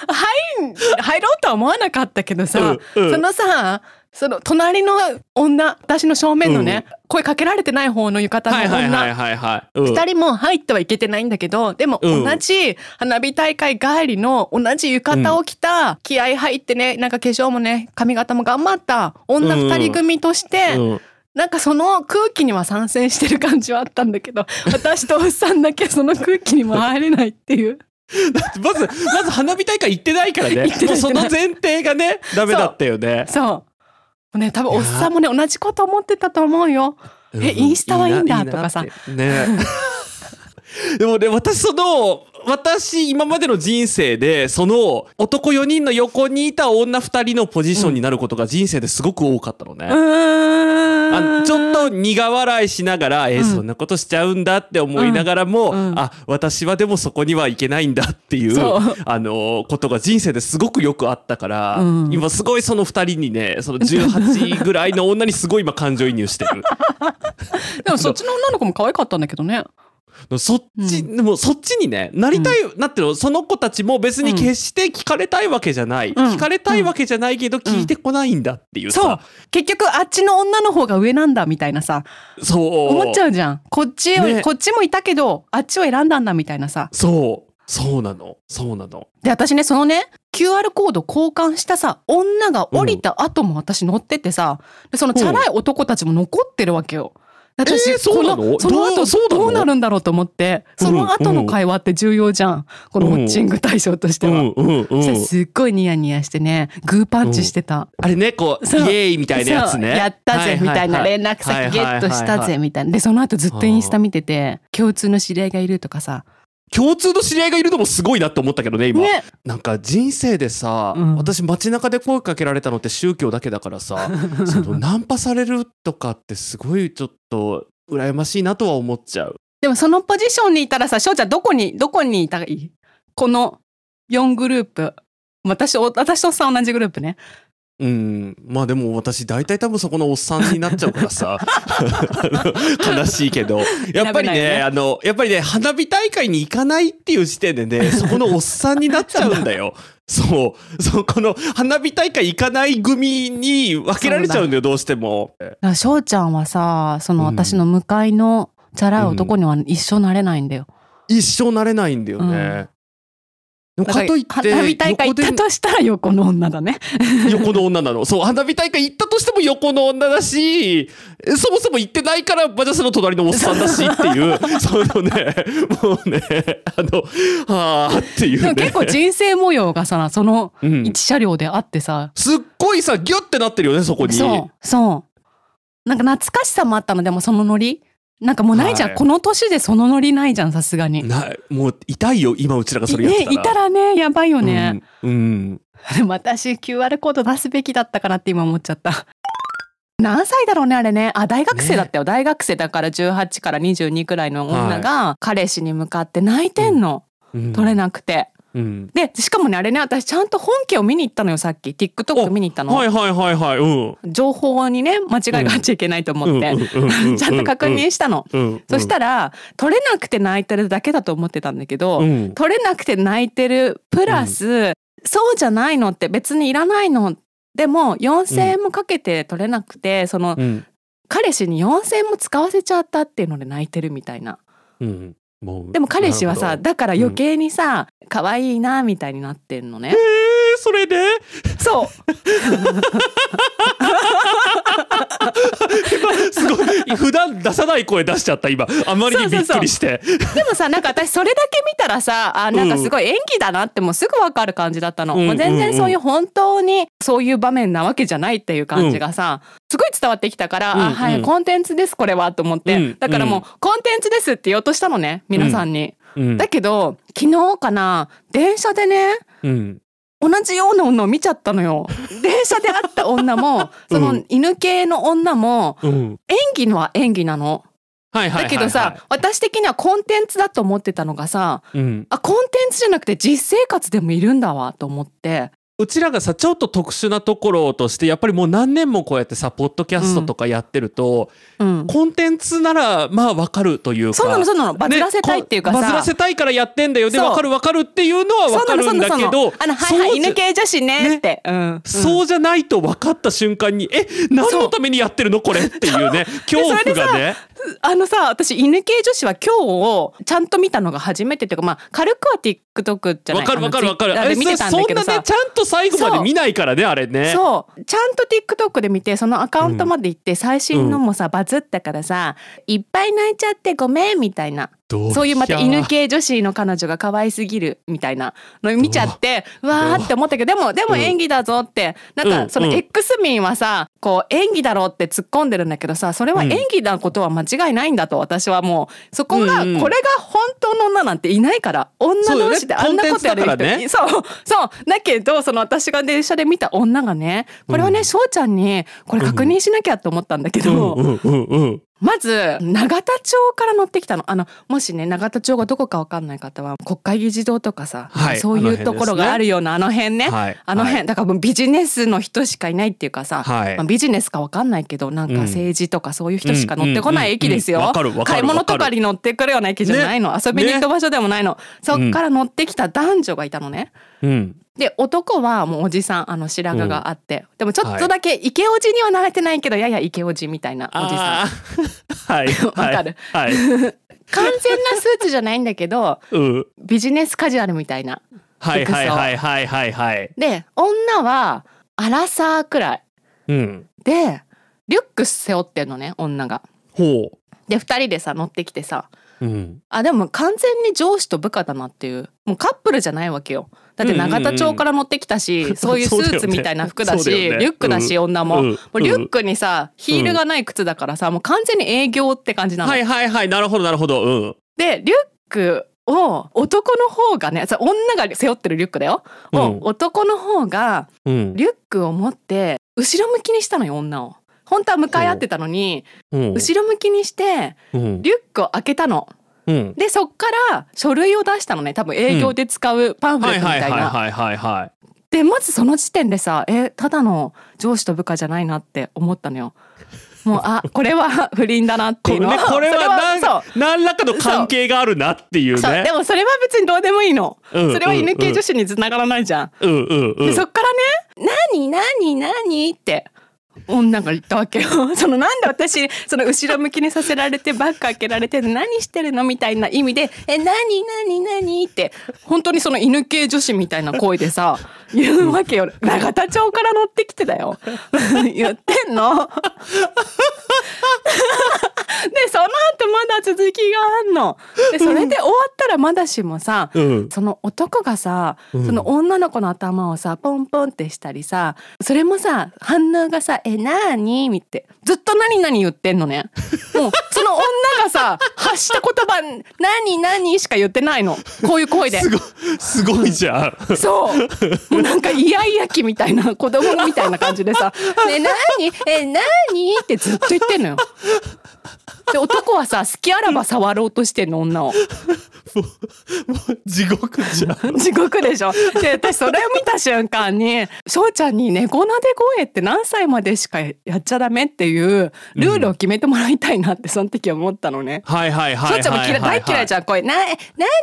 入ん入ろうとは思わなかったけどさ、うんうん。そのさその隣の女私の正面のね、声かけられてない方の浴衣はいの女、はいはいはいはい、うん。二人も入ってはいけてないんだけどでもうん。同じ花火大会帰りの同じ浴衣を着た、気合入ってねなんか化粧もね髪型も頑張った女二人組として、うん。なんかその空気には参戦してる感じはあったんだけど私とおっさんだけその空気にも入れないっていう。[laughs] まずまず花火大会行ってないからね。もうその前提がね [laughs] ダメだったよね。そう。ね多分おっさんもね同じこと思ってたと思うよ。えインスタはいいんだとかさ。いいね。[laughs] でもね私その私今までの人生でその男4人の横にいた女2人のポジションになることが人生ですごく多かったのね、あのちょっと苦笑いしながら、えうんそんなことしちゃうんだって思いながらも、うん。うん。あ私はでもそこにはいけないんだっていうそう。あのことが人生ですごくよくあったから、うん。今すごいその2人にねその18ぐらいの女にすごい今感情移入してる。[laughs] でもそっちの女の子も可愛かったんだけどね。そっち、うでもそっちにねなりたい、なん。ていうのその子たちも別に決して聞かれたいわけじゃない、うん。聞かれたいわけじゃないけど聞いてこないんだっていうそう。さ、結局あっちの女の方が上なんだみたいなさ。そう。思っちゃうじゃん。こっちを、ね。こっちもいたけどあっちを選んだんだみたいなさ。そう。そうなの。そうなの。で私ねそのね QR コード交換したさ女が降りた後も私乗っててさでそのチャラい男たちも残ってるわけよ。私、えーそうなの？その後どうなるんだろうと思って。その後の会話って重要じゃん、このウォッチング対象としては。うんすっごいニヤニヤしてねグーパンチしてた。あれねこうイエーイみたいなやつね。やったぜみたいな。連絡先ゲットしたぜみたいな。でその後ずっとインスタ見てて共通の知り合いがいるとかさ共通の知り合いがいるのもすごいなって思ったけどね今。ね。なんか人生でさ、うん。私街中で声かけられたのって宗教だけだからさ [laughs] そのナンパされるとかってすごいちょっと羨ましいなとは思っちゃう。でもそのポジションにいたらさ翔ちゃんどこにどこにいたらいい？この4グループ。私お私とさん同じグループねうん、まあでも私大体多分そこのおっさんになっちゃうからさ。[laughs] 悲しいけど。やっぱりねね。あのやっぱりね花火大会に行かないっていう時点でねそこのおっさんになっちゃうんだよ。[laughs] そう。そうこの花火大会行かない組に分けられちゃうんだよどうしても。翔ちゃんはさそのうん。私の向かいのチャラい男には一生なれないんだよ。一生なれないんだよね。でもだかといって花火大会行ったとしたら横の女だね。[laughs] 横の女なの。そう、花火大会行ったとしても横の女だし、そもそも行ってないからバジャスの隣のおっさんだしっていう、[laughs] そのね、もうね、あの、はあっていうね。結構人生模様がさそのうん一車両であってさ、すっごいさ、ギュってなってるよね、そこに。そうそうなんか懐かしさもあったのでもそのノリなんかもうないじゃん、はいこの年でそのノリないじゃんさすがに。なもう痛いよ、今うちらがそれやってたら。ねいたらねやばいよね。うん。うん。でも私 QR コード出すべきだったかなって今思っちゃった。何歳だろうねあれねあ大学生だったよ、大学生だから18から22くらいの女が彼氏に向かって泣いてんの、うん取れなくてうん。でしかもねあれね私ちゃんと本家を見に行ったのよさっき TikTok 見に行ったの、はいはいはいはい。うん。情報にね間違いがあっちゃいけないと思って、ちゃんと確認したの、うん。そしたら取れなくて泣いてるだけだと思ってたんだけど、うん。取れなくて泣いてるプラス、そうじゃないのって別にいらないのでも4,000円もかけて取れなくて、そのうん。彼氏に4,000円も使わせちゃったっていうので泣いてるみたいなうん。でも彼氏はさだから余計にさ、可愛いなみたいになってんのね。えー、それで？そう [laughs] すごい普段出さない声出しちゃった今。あまりにびっくりして。でもさなんか私それだけ見たらさあなんかすごい演技だなってもうすぐ分かる感じだったの、うんもう全然そういう本当にそういう場面なわけじゃないっていう感じがさ、すごい伝わってきたから、うんあはい、うんコンテンツですこれはと思って、うん。だからもう、コンテンツですって言おうとしたのね皆さんに、うん。だけど昨日かな電車でねうん同じような女を見ちゃったのよ。[laughs] 電車で会った女もその犬系の女もうん。演技のは演技なの。だけどさ、私的にはコンテンツだと思ってたのがさうん。あコンテンツじゃなくて実生活でもいるんだわと思ってうちらがさちょっと特殊なところとしてやっぱりもう何年もこうやってさポッドキャストとかやってると、うん。コンテンツならまあわかるというか。そうなのそうなの。バズらせたいっていうかさ、ねこバズらせたいからやってんだよ。でそう。わかるわかるっていうのはわかるんだけどあのはいはい犬系女子ねって、うん、そうじゃないと分かった瞬間にえ何のためにやってるの？これっていうね。[laughs] 恐怖がねあのさ私犬系女子は今日ちゃんと見たのが初めてっていうかまあ軽くは TikTok じゃない？わかるわかるわかる。あの Twitter で見てたんだけどさ。そんなねちゃんと最後まで見ないからねあれね。そう。ちゃんと TikTok で見てそのアカウントまで行って最新のもさ、バズったからさいっぱい泣いちゃってごめんみたいなそういうまた犬系女子の彼女が可愛すぎるみたいなの見ちゃってうわ。ーって思ったけどでもでも演技だぞって。なんうんうんかその X 民はさこう演技だろうって突っ込んでるんだけどさそれは演技なことは間違いないんだと私はもう。そこがこれが本当の女なんていないから女同士であんなことやる人。そそうそう。だけどその私が電車で見た女がねこれはね翔ちゃんにこれ確認しなきゃと思ったんだけど、うんうんうんうんまず永田町から乗ってきたの。あのもしね永田町がどこかわかんない方は国会議事堂とかさ、はいそういうところがあるようなあの辺ね、はいあの辺、はいだからもうビジネスの人しかいないっていうかさ、はい。まあ、ビジネスかわかんないけどなんかうん。政治とかそういう人しか乗ってこない駅ですよ、買い物とかに乗ってくるような駅じゃないの、遊びに行く場所でもないの、そっから乗ってきた男女がいたのね。うんで男はもうおじさんあの白髪があって、でもちょっとだけイケオジにはなれてないけどややイケオジみたいなおじさん。はい。[laughs] わかる。はい。はい。完全なスーツじゃないんだけど [laughs] うん。ビジネスカジュアルみたいなはいはいはいはいはいはい。で女はアラサーくらい。うん。でリュック背負ってんのね女が。ほで2人でさ乗ってきてさううん。あでも完全に上司と部下だなっていう。もうカップルじゃないわけよ。だって永田町から乗ってきたし、そういうスーツみたいな服だしね。リュックだし、女も,、うん。もうリュックにさヒールがない靴だからさもう完全に営業って感じなの。はいはいはい。なるほどなるほど。うん。でリュックを男の方がねさ女が背負ってるリュックだよ、をうん。男の方がうん。リュックを持って後ろ向きにしたのよ女を。本当は向かい合ってたのにうん後ろ向きにしてうんリュックを開けたの。うんでそっから書類を出したのね多分営業で使うパンフレットみたいな。でまずその時点でさえただの上司と部下じゃないなって思ったのよ。もうあこれは [laughs] 不倫だなってこれいうのは [laughs] これは何そう何らかの関係があるなっていうねで。もそれは別にどうでもいいの、うんそれは犬系女子に繋がらないじゃん、うんうんうん。でそっからね「何何何?」って女が言ったわけよ。[laughs] そのなんで私その後ろ向きにさせられてバッグ開けられて何してるのみたいな意味で「え何何何?」って本当にその犬系女子みたいな声でさ [laughs] 言うわけよ。永田町から乗ってきてだよ。[laughs] 言ってんの。でその後まだ続きがあんの。でそれで終わったらまだしもさ、うん。その男がさ、うん。その女の子の頭をさポンポンってしたりさそれもさ反応がさ「えなーに?」みってずっと「何々」言ってんのね [laughs] もうその女がさ発した言葉「何何?」しか言ってないのこういう声ですごすごいじゃん。そうもうなんかイヤイヤ期みたいな子供みたいな感じでさ「[laughs] ね何え何?」ってずっと言ってんのよ。で男はさ好きあらば触ろうとしてんの女を。[laughs] 地獄じゃん。[laughs] 地獄でしょで私それを見た瞬間に翔ちゃんに猫なで声って何歳までしかやっちゃダメっていうルールを決めてもらいたいなってその時思ったのね。はいはいはいはい。翔ちゃんも嫌い大嫌いじゃん声なえ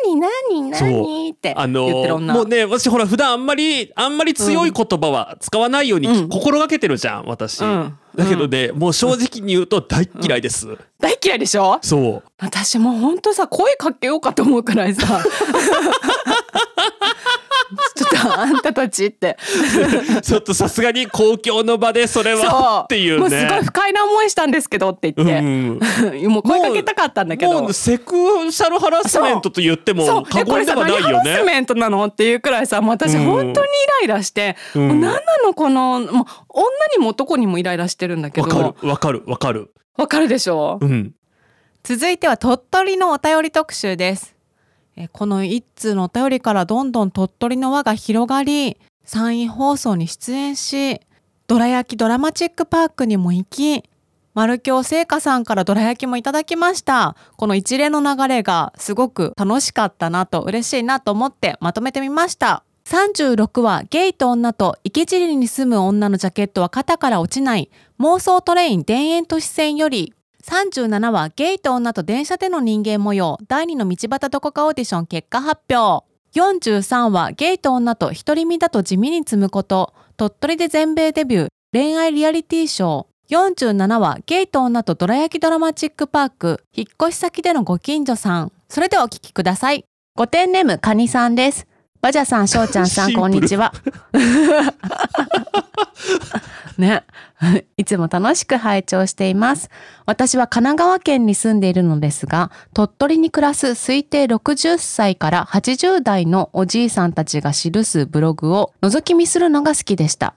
何何何ってあの言ってる女。もうね私ほら普段あんまりあんまり強い言葉は使わないようにうん心がけてるじゃん私、うんだけどねもう正直に言うと大嫌いです、大嫌いでしょ？そう。私もうほんとさ声かけようかと思うくらいさちょっとあんたたちって。[laughs] ちょっとさすがに公共の場でそれはっていうね。もうすごい不快な思いしたんですけどって言って、うんもう声かけたかったんだけど。もうセクシャルハラスメントと言っても過言ではないよ何ハラスねメントなの？っていうくらいさもう私うん本当にイライラして、うん。もう何なのこのもう女にも男にもイライラしてるんだけわどかるわかるわかる。わかるでしょ、うん。続いては鳥取のお便り特集です。この一通のお便りからどんどん鳥取の輪が広がり、山陰放送に出演し、どら焼きドラマチックパークにも行き、丸京製菓さんからどら焼きもいただきました。この一連の流れがすごく楽しかったなと嬉しいなと思ってまとめてみました。36はゲイと女と池尻に住む女のジャケットは肩から落ちない妄想トレイン田園都市線より37はゲイと女と電車での人間模様第2の道端どこかオーディション結果発表。43はゲイと女と独り身だと地味に積むこと鳥取で全米デビュー恋愛リアリティショー。47はゲイと女とどら焼きドラマチックパーク引っ越し先でのご近所さん。それではお聞きください。ご点ネームカニさんです。バジャさん、しょうちゃんさん、こんにちは。[laughs] ね [laughs] いつも楽しく拝聴しています。私は神奈川県に住んでいるのですが、鳥取に暮らす推定60歳から80代のおじいさんたちが記すブログを覗き見するのが好きでした。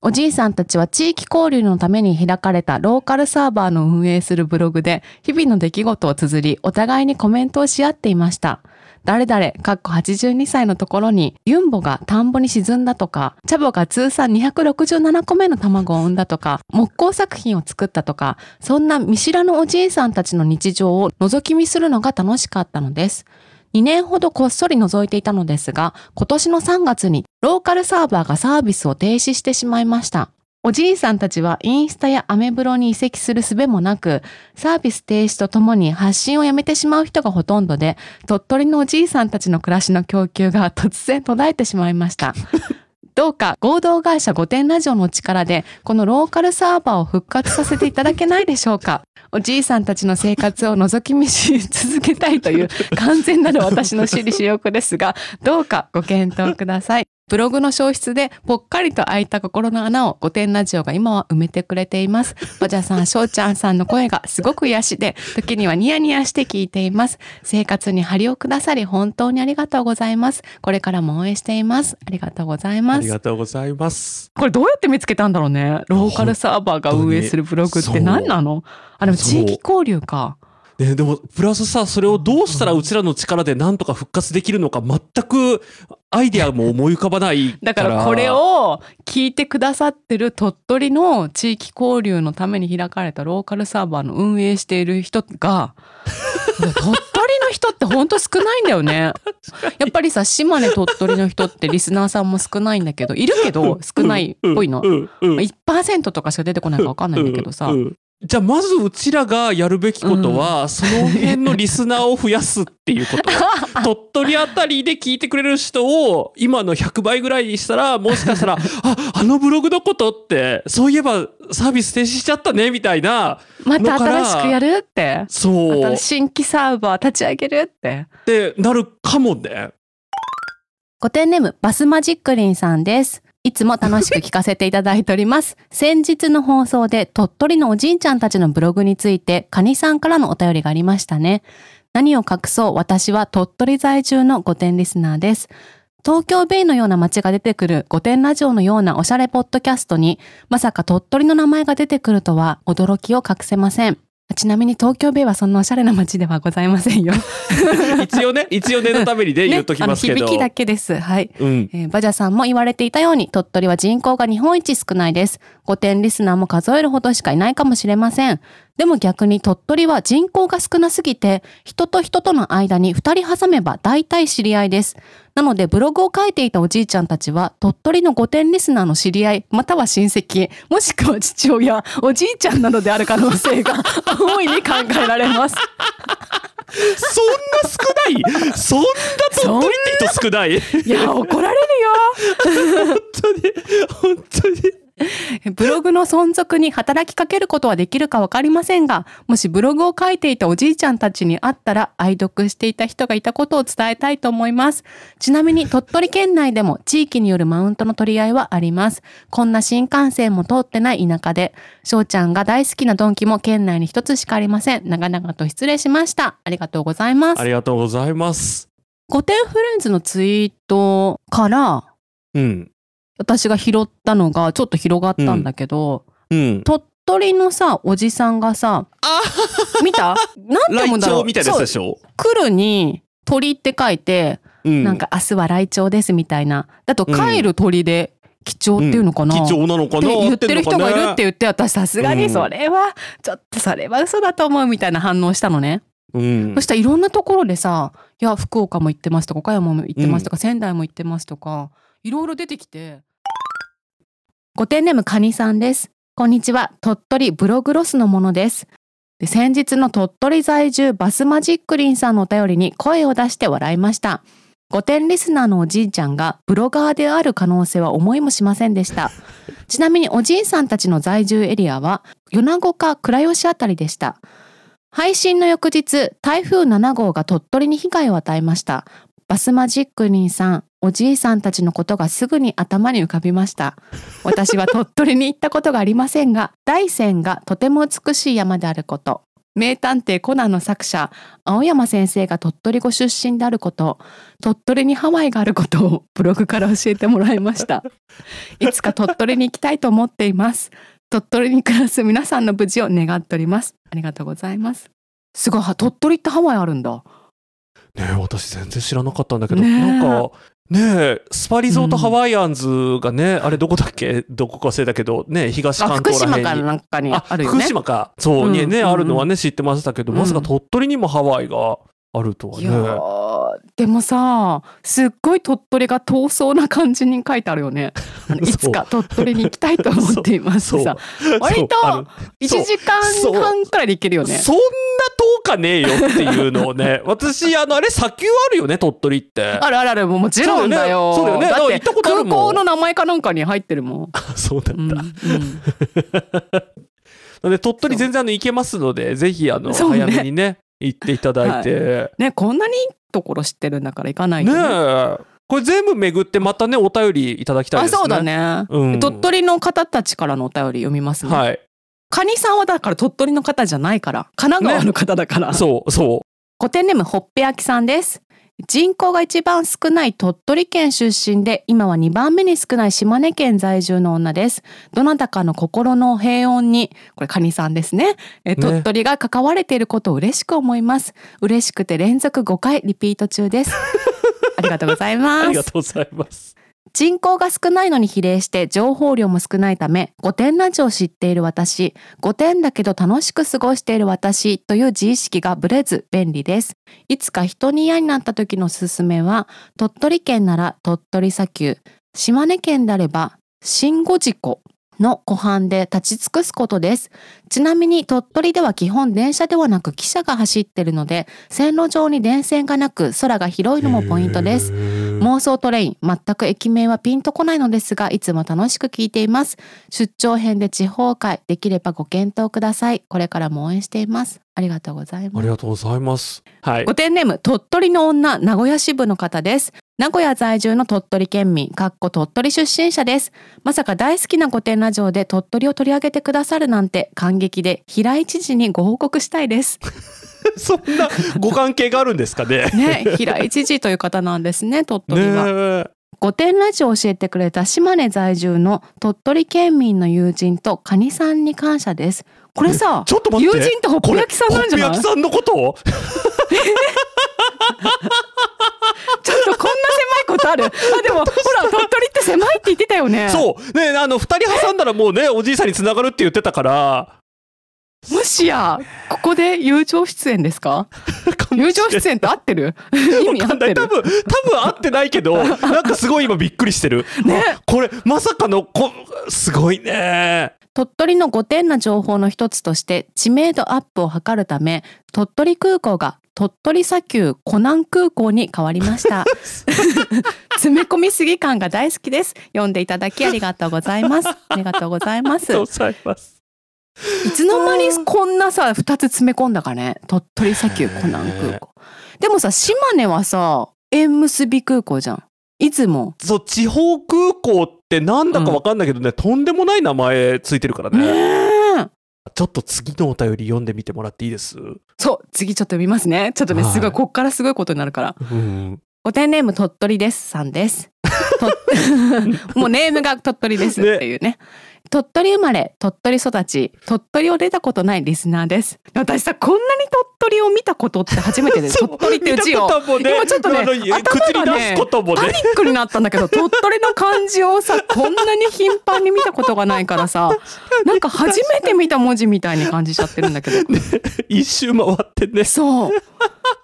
おじいさんたちは地域交流のために開かれたローカルサーバーの運営するブログで日々の出来事を綴りお互いにコメントをし合っていました。誰々、かっこ82歳のところに、ユンボが田んぼに沈んだとか、チャボが通算267個目の卵を産んだとか、木工作品を作ったとか、そんな見知らぬおじいさんたちの日常を覗き見するのが楽しかったのです。2年ほどこっそり覗いていたのですが、今年の3月にローカルサーバーがサービスを停止してしまいました。おじいさんたちはインスタやアメブロに移籍する術もなく、サービス停止とともに発信をやめてしまう人がほとんどで、鳥取のおじいさんたちの暮らしの供給が突然途絶えてしまいました。[laughs] どうか合同会社御殿ラジオの力で、このローカルサーバーを復活させていただけないでしょうか。おじいさんたちの生活を覗き見し続けたいという完全なる私の私利私欲ですが、どうかご検討ください。ブログの消失でぽっかりと開いた心の穴を御殿ラジオが今は埋めてくれています。バジャさん、しょうちゃんさんの声がすごく癒しで、時にはニヤニヤして聞いています。生活に張りをくださり本当にありがとうございます。これからも応援しています。ありがとうございあります。がとうございます。これどうやって見つけたんだろうねローカルサーバーが運営するブログって何なの？あでも地域交流かね、でも、プラスさ、それをどうしたらうちらの力でなんとか復活できるのか全くアイデアも思い浮かばないか。だかららこれ、を聞いてくださってる鳥取の地域交流のために開かれたローカルサーバーの運営している人が鳥取の人ってほんと少ないんだよね。やっぱりさ、島根鳥取の人ってリスナーさんも少ないんだけど、いるけど少ないっぽいの。うんうんまあ1%とかしか出てこないかわかんないんだけどさ。うんうんじゃあまずうちらがやるべきことは、その辺のリスナーを増やすっていうこと。[laughs] 鳥取あたりで聞いてくれる人を今の100倍ぐらいにしたら、もしかしたら、[laughs] あ、あのブログのことって、そういえばサービス停止しちゃったね、みたいな。また新しくやるって。そう。新規サーバー立ち上げるって。ってなるかもね。ご点ネームバスマジックリンさんです。いつも楽しく聞かせていただいております。[laughs] 先日の放送で鳥取のおじいちゃんたちのブログについてカニさんからのお便りがありましたね。何を隠そう私は鳥取在住の御殿リスナーです。東京ベイのような街が出てくる御殿ラジオのようなおしゃれポッドキャストにまさか鳥取の名前が出てくるとは驚きを隠せません。ちなみに東京ベイはそんなおしゃれな街ではございませんよ。[laughs] 一応ね、一応念のためにね、言うときますけど。あの響きだけです。はい。うん。えーバジャさんも言われていたように鳥取は人口が日本一少ないです。5点リスナーも数えるほどしかいないかもしれません。でも逆に鳥取は人口が少なすぎて人と人との間に2人挟めば大体知り合いです。なのでブログを書いていたおじいちゃんたちは鳥取の5点リスナーの知り合いまたは親戚もしくは父親おじいちゃんなどである可能性が [laughs] 大いに考えられます。そんな少ない？そんな鳥取って人少ない？いや怒られるよ [laughs] 本当に、本当に。[laughs] ブログの存続に働きかけることはできるかわかりませんが、もしブログを書いていたおじいちゃんたちに会ったら、愛読していた人がいたことを伝えたいと思います。ちなみに鳥取県内でも地域によるマウントの取り合いはあります。こんな新幹線も通ってない田舎で、翔ちゃんが大好きなドンキも県内に一つしかありません。長々と失礼しました。ありがとうございますあ。りがとうございます。御殿フレンズのツイートから、うん。私が拾ったのがちょっと広がったんだけど、うん。鳥取のさおじさんがさ見た？なんて読むんだろう。いなやつでしょ？来るに鳥って書いて、うん。なんか明日はライチョウですみたいな。だとうん。帰る鳥で貴重っていうのかな、貴重なのかな？って言ってる人がいるって。言って私さすがうん。にそれはちょっとそれは嘘だと思うみたいな反応したのね、うん。そ。したらいろんなところでさ「いや福岡も行ってます」とか岡山も行ってますとか、仙台も行ってますとかいろいろ出てきて。ごてんネームカニさんです。こんにちは。鳥取ブログロスのものです。で先日の鳥取在住バスマジックリンさんのお便りに声を出して笑いました。5点リスナーのおじいちゃんがブロガーである可能性は思いもしませんでした。ちなみにおじいさんたちの在住エリアは米子か倉吉あたりでした。配信の翌日台風7号が鳥取に被害を与えました。バスマジックリンさんおじいさんたちのことがすぐに頭に浮かびました。私は鳥取に行ったことがありませんが大山がとても美しい山であること。名探偵コナンの作者青山先生が鳥取ご出身であること。鳥取にハワイがあることをブログから教えてもらいました。いつか鳥取に行きたいと思っています。鳥取に暮らす皆さんの無事を願っております。ありがとうございます。すごい鳥取ってハワイあるんだ。ねえ私全然知らなかったんだけど、ねえ。なんかねえスパリゾートハワイアンズがね、あれどこだっけ？どこか忘れたけどね東あ関福島か東らへんに。なんかにああるよね。福島か。そう、うんにね、うんあるのはね知ってましたけど、まさかうん鳥取にもハワイがあるとはねーでもさすっごい鳥取が遠そうな感じに書いてあるよね。[laughs] いつか鳥取に行きたいと思っています。さ割とそう。あの1時間半くらいで行けるよね。そんな遠かねえよっていうのをね [laughs] 私あのあれ砂丘あるよね鳥取って。あるあるあるもちろんだよ。そうだよね。ね。だって空港の名前かなんかに入ってるもん、そうだ。うん。うん、[laughs] で鳥取全然あの行けますのでぜひあの、早めにね行っていただいて、ねこんなにいいところ知ってるんだから行かないとね。ねえ。これ全部巡ってまたねお便りいただきたいですね。あそうだね、うん。鳥取の方たちからのお便り読みますね、はい。カニさんはだから鳥取の方じゃないから神奈川の方だから、そうそう。古典ネームほっぺ焼きさんです人口が一番少ない鳥取県出身で今は2番目に少ない島根県在住の女です。どなたかの心の平穏にこれカニさんですね。え鳥取が関われていることを嬉しく思います。嬉しくて連続5回リピート中で [laughs] す。ありがとうございあます。りがとうございます人口が少ないのに比例して情報量も少ないため、五点ラジオを知っている私、五点だけど楽しく過ごしている私という自意識がブレず便利です。いつか人に嫌になった時のすすめは、鳥取県なら鳥取砂丘、島根県であれば新五事故の湖畔で立ち尽くすことです。ちなみに鳥取では基本電車ではなく汽車が走っているので、線路上に電線がなく空が広いのもポイントです。妄想トレイン、全く駅名はピンとこないのですが、いつも楽しく聞いています。出張編で地方会、できればご検討ください。これからも応援しています。ありがとうございあます。りがとうございます。はいご。点ネーム、鳥取の女、名古屋支部の方です。名古屋在住の鳥取県民、かっこ鳥取出身者です。まさか大好きな御殿ラジオで鳥取を取り上げてくださるなんて感激で、平井知事にご報告したいです。[laughs] そんなご関係があるんですかね。[laughs] ね、平井知事という方なんですね、鳥取は。御殿ラジオを教えてくれた島根在住の鳥取県民の友人とカニさんに感謝です。これさ、ちょっと待って。友人とほっぺ焼きさんなんじゃない？ほっぺ焼きさんのこと？[laughs] ちょっとこんな狭いことあるあ、でも、ほら、鳥取って狭いって言ってたよね。そう。ねあの、二人挟んだらもうね、おじいさんに繋がるって言ってたから。もしや、ここで友情出演ですか？[laughs] 友情出演って合ってる？[laughs] 意味合。ってる？多分、多分合ってないけど、[laughs] なんかすごい今びっくりしてる。ね。あこれ、まさかの、こ、すごいね。鳥取の5点な情報の一つとして知名度アップを図るため鳥取空港が鳥取砂丘湖南空港に変わりました。詰め込みすぎ感が大好きです。読んでいただきありがとうございます。ありがとうございます。ありがとうござ [laughs] いつの間にこんなさ2つ詰め込んだかね。鳥取砂丘湖南空港でもさ島根はさ縁結び空港じゃん。いつもそう、地方空港ってなんだかわかんないけどね、とんでもない名前ついてるからね。ね。え。ちょっと次のお便り読んでみてもらっていいです？そう次ちょっと見ますね。ちょっとねはい。すごいこっからすごいことになるから。うん。お手ネーム鳥取ですさんです。と [laughs] もうネームが鳥取ですっていうね。鳥取生まれ、鳥取育ち、鳥取を出たことないリスナーです。私さ、こんなに鳥取を見たことって初めてで、[laughs] そう鳥取っていう字をね、今ちょっとね頭がねパニ。ックになったんだけど、[laughs] 鳥取の漢字をさ、こんなに頻繁に見たことがないからさ、なんか初めて見た文字みたいに感じちゃってるんだけど。[laughs] 一周回ってね。そう。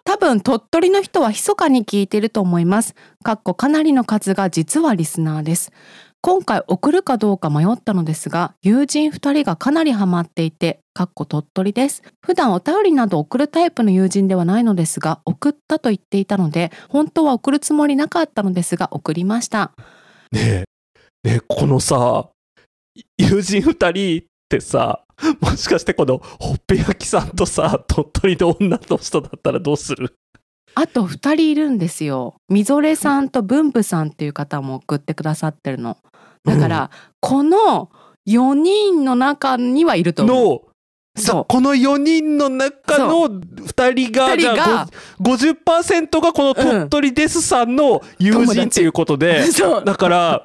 多分鳥取の人は密かに聞いてると思います。かっこかなりの数が実はリスナーです。今回送るかどうか迷ったのですが、友人2人がかなりハマっていて、かっこ鳥取です。普段お便りなど送るタイプの友人ではないのですが、送ったと言っていたので、本当は送るつもりなかったのですが、送りました。ねえ、ねえ、このさ、友人二人ってさ、もしかしてこのほっぺ焼きさんとさ、鳥取の女の人だったらどうする？あと2人いるんですよ。みぞれさんと文武さんっていう方も送ってくださってるの。だから、この4人の中にはいると思う。の、そう。この4人の中の2人が、二人がじゃあご50%がこの鳥取ですさんの友人っていうことで、そう。だから、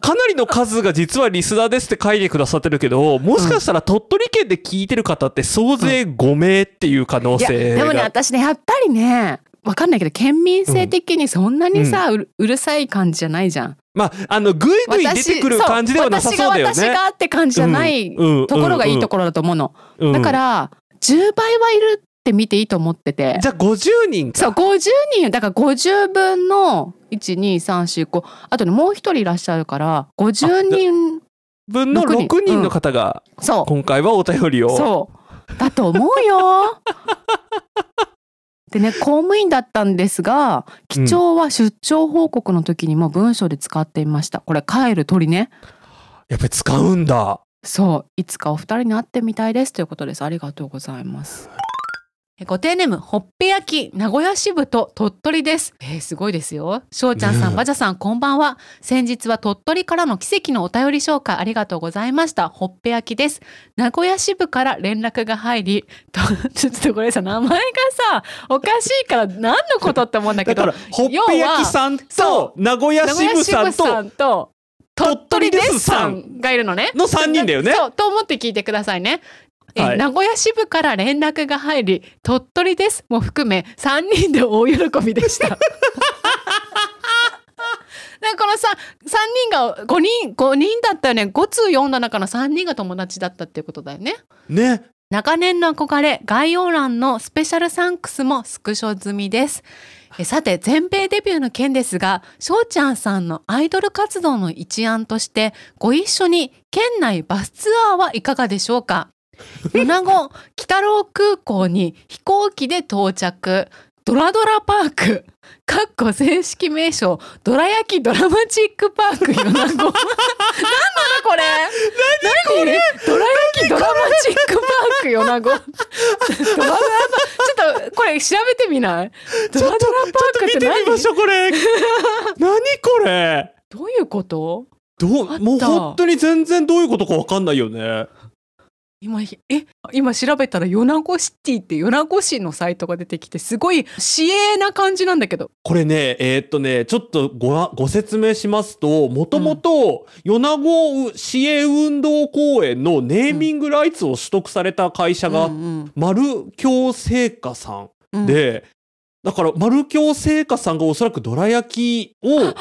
かなりの数が実はリスナーですって書いてくださってるけど、もしかしたら鳥取県で聞いてる方って総勢5名っていう可能いや性でもねが。私ねやっぱりねわかんないけど県民性的にそんなにさ、うるうるさい感じじゃないじゃん。まあ、あの、ぐいぐい出てくる感じではなさそうだよね。私が私がって感じじゃないうんところがいいところだと思うの。うんだから10倍はいるって見ていいと思ってて。じゃあ50人か。そう50人だから50分の12345あとねもう一人いらっしゃるから50人分の六人6人の方が、そ今回はお便りうを。そうだと思うよ。でね公務員だったんですが記帳は出張報告の時にも文章で使っていました。これ帰る鳥ね。やっぱり使うんだ。そう。いつかお二人に会ってみたいです。ということです。ありがとうございます。えご丁寧ムほっぺ焼き名古屋支部と鳥取です。えー、すごいですよ。しょうちゃんさん、ばじゃさんこんばんは。先日は鳥取からの奇跡のお便り紹介ありがとうございました。ほっぺ焼きです。名古屋支部から連絡が入りと [laughs] ちょっとこれさ名前がさおかしいから何のことって思うんだけど。だから、ほっぺ焼きさんそと、名古屋支部さん支部さと、ん。と鳥取ですさんがいるのね。の三人だよね。そうと思って聞いてくださいね。えはい。名古屋支部から連絡が入り鳥取です。も含め3人で大喜びでした。だかだこのさ3人が5人5人だったよね。5通読んだ中の3人が友達だったっていうことだよね。ね。長年の憧れ概要欄のスペシャルサンクスもスクショ済みです。えさて全米デビューの件ですが翔ちゃんさんのアイドル活動の一案としてご一緒に県内バスツアーはいかがでしょうか？米子北郎空港に飛行機で到着。ドラドラパーク。かっこ正式名称。ドラ焼きドラマチックパーク。米子。なんなのこれ？何これ？ドラ焼きドラマチックパーク。米子。ドラドラパちょっとこれ調べてみない？ドラドラパークって見てみま何しょうこれ。[laughs] 何これ？どういうこと？どうもう本当に全然どういうことかわかんないよね今え今調べたら米子シティって米子市のサイトが出てきてすごい市営な感じなんだけど。これねえーっとねちょっとごご説明しますともともと米子市営運動公園のネーミングライツを取得された会社が、うん丸京製菓さんで、だから丸京製菓さんがおそらくどら焼きを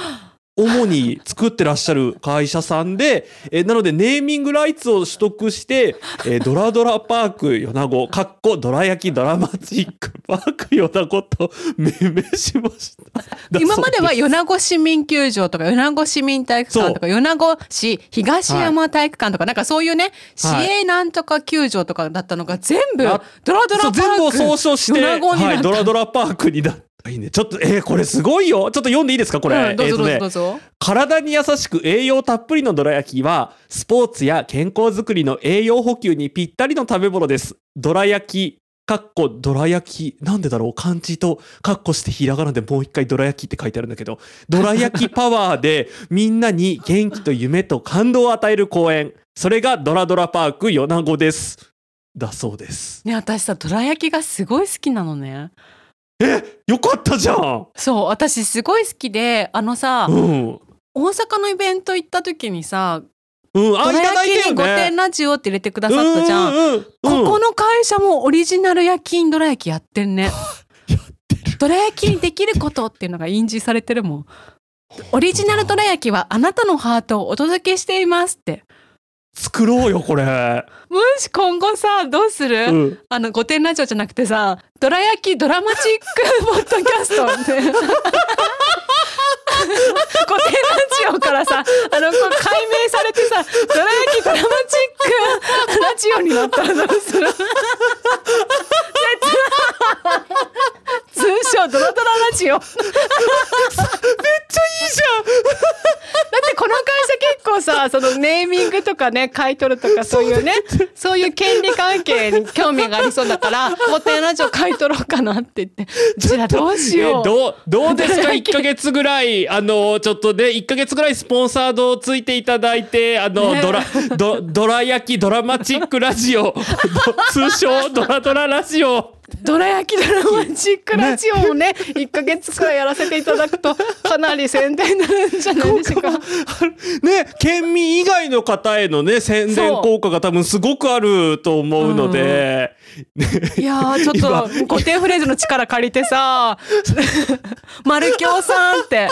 主に作ってらっしゃる会社さんで、えーなのでネーミングライツを取得して、えードラドラパーク米子、かっこどら焼きドラマチックパーク米子と命名しました。だ [laughs] 今までは米子市民球場とか米子市民体育館とか米子市東山体育館とか、なんかそういうね市営なんとか球場とかだったのが全部あドラドラパーク全部を総称して、はい、ドラドラパークになった。いいね。ちょっと、えーこれすごいよ。ちょっと読んでいいですかこれ？うんどうぞどうぞえーとねどうぞ、体に優しく栄養たっぷりのどら焼きは、スポーツや健康づくりの栄養補給にぴったりの食べ物です。どら焼き、かっこどら焼き、なんでだろう漢字とかっこしてひらがなでもう一回どら焼きって書いてあるんだけど、どら焼きパワーで [laughs] みんなに元気と夢と感動を与える公園。それがドラドラパーク米子です。だそうです。ね私さどら焼きがすごい好きなのねよかったじゃんそう私すごい好きであのさ、うん。大阪のイベント行った時にさうん、あ、いただい焼きに御てよね殿。ラジオって入れてくださったじゃん、うんうんうんうんここの会社もオリジナル焼き印どら焼きやってんね。[laughs] どら焼きにできることっていうのが印字されてるもん。オリジナルどら焼きはあなたのハートをお届けしていますって。作ろうよ、これ。もし今後さ、どうする、うん。あの、御殿ラジオじゃなくてさ、どら焼きドラマチックポッドキャストって。御殿ラジオからさ、あの、こう解明されてさ、どら焼きドラマチックラジオになったらどうする？通称ドラドララジオ。めっちゃいいじゃんだってこの会社結構さ、そのネーミングとかね、買い取るとかそういうね、そういう権利関係に興味がありそうだから、御殿ラジオ買い取ろうかなって言って、うちらどうしよう。えどう、どうですか [laughs] ?1 ヶ月ぐらい、あの、ちょっとね、1ヶ月ぐらいスポンサードをついていただいて、あの、ねドラ、ド、ドラ焼きドラマチックラジオ、[laughs] ど通称ドラドララジオ。どら焼きドラマチックラジオをね、1ヶ月くらいやらせていただくと、かなり宣伝になるんじゃないでしょうか。ね、県民以外の方へのね、宣伝効果が多分すごくあると思うので、いやーちょっと固定フレーズの力借りてさ「丸京さん」って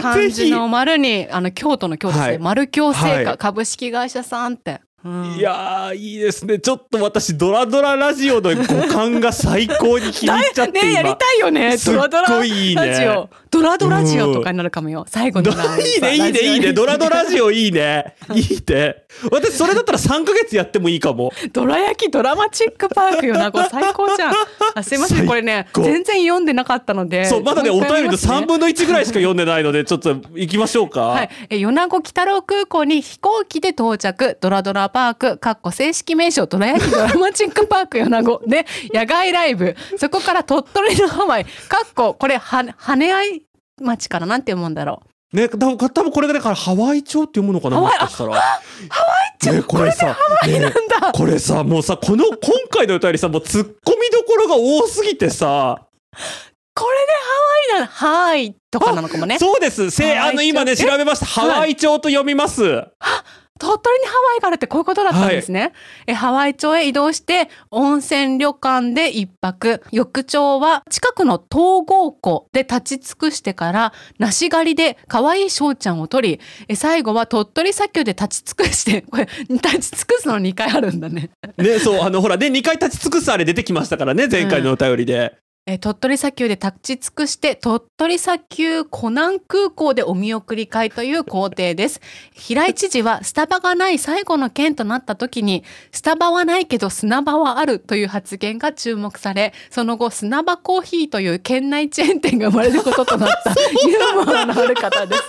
漢字の丸にあの京都の京都ではい。丸京製菓、はい。株式会社さんって。うんいやー、いいですね。ちょっと私、ドラドララジオの五感が最高に気に入っちゃって、[laughs] 今。ねやりたいよねドラドラいいいねラジオドラドラジオとかになるかもよ。最後のラいいね、いいね、いいね。ドラドラジオいいね。[laughs] いいね。私、それだったら3ヶ月やってもいいかも。ドラ焼きドラマチックパークよな。これ最高じゃん。あすいません。これね全然読んでなかったのでそう、まだね、お便りの3読みますね。分の1ぐらいしか読んでないので、ちょっと行きましょうか。はい、え米子北郎空港に飛行機で到着。ドラドラパーク。かっこ正式名称。ドラ焼きドラマチックパーク米子で野外ライブ。そこから鳥取のハワイ。かっここれは羽合町からなんて読むんだろね、多分、多分これがだからハワイ町って読むのかな、もしかしたら。ハワイ町ね、これさ、ねうなんだこれさ、もうさ、この、今回のお便りさ、もう突っ込みどころが多すぎてさ、これでハワイなハワイとかなのかもねそうです。せ、あの、今ね、調べました。ハワイ町と読みます。鳥鳥取にハワイがあるってこういうことだったんですね。えハワイ町へ移動して温泉旅館で一泊翌朝は近くの東郷湖で立ち尽くしてから梨狩りで可愛い翔ちゃんを取りえ最後は鳥取砂丘で立ち尽くしてこれ立ち尽くすの2回あるんだね。ねそうあのほらね2回立ち尽くすあれ出てきましたからね前回のお便りで、えー鳥取砂丘で立ち尽くして鳥取砂丘湖南空港でお見送り会という工程です。平井知事はスタバがない最後の県となった時にスタバはないけど砂場はあるという発言が注目されその後砂場コーヒーという県内チェーン店が生まれることとなった。ユーモアのある方です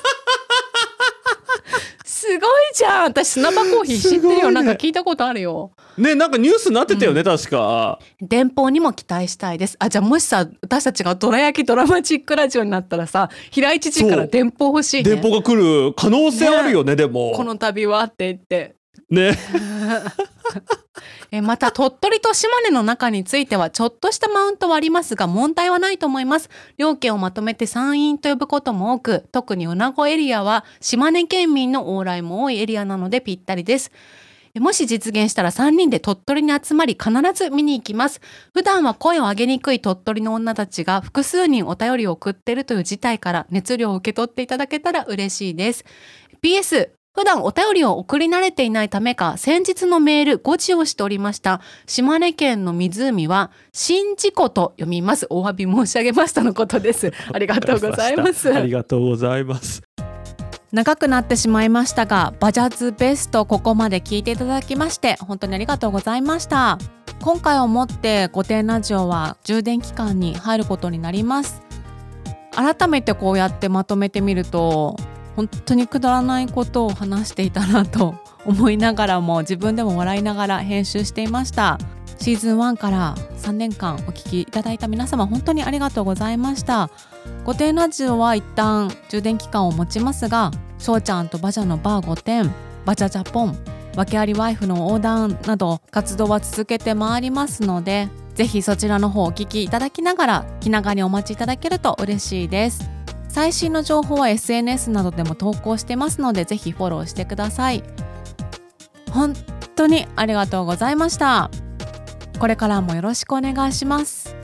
すごいじゃん。私砂場コーヒー知ってるよ、ね。なんか聞いたことあるよ。ねなんかニュースになってたよね、確か。電報にも期待したいです。あ、じゃあもしさ、私たちがドラ焼きドラマチックラジオになったらさ、平井知事から電報欲しいね。電報が来る可能性あるよね。でも。この度はって言って。ね。[laughs] えまた鳥取と島根の中についてはちょっとしたマウントはありますが問題はないと思います。両県をまとめて山陰と呼ぶことも多く特に米子エリアは島根県民の往来も多いエリアなのでぴったりです。もし実現したら3人で鳥取に集まり必ず見に行きます。普段は声を上げにくい鳥取の女たちが複数人お便りを送ってるという事態から熱量を受け取っていただけたら嬉しいです。PS 普段お便りを送り慣れていないためか先日のメール誤字をしておりました。島根県の湖は新事故と読みます。お詫び申し上げましたのことです。[laughs] ありがとうございます。ありがとうございます。長くなってしまいましたがバジャズベストここまで聞いていただきまして本当にありがとうございました。今回をもって御殿ラジオは充電期間に入ることになります。改めてこうやってまとめてみると本当にくだらないことを話していたなと思いながらも自分でも笑いながら編集していました。シーズン1から3年間お聞きいただいた皆様本当にありがとうございました。御殿ラジオは一旦充電期間を持ちますが翔ちゃんとバジャのバー御殿バジャジャポン訳ありワイフの横断など活動は続けてまいりますのでぜひそちらの方お聞きいただきながら気長にお待ちいただけると嬉しいです。最新の情報は SNS などでも投稿してますのでぜひフォローしてください。本当にありがとうございました。これからもよろしくお願いします。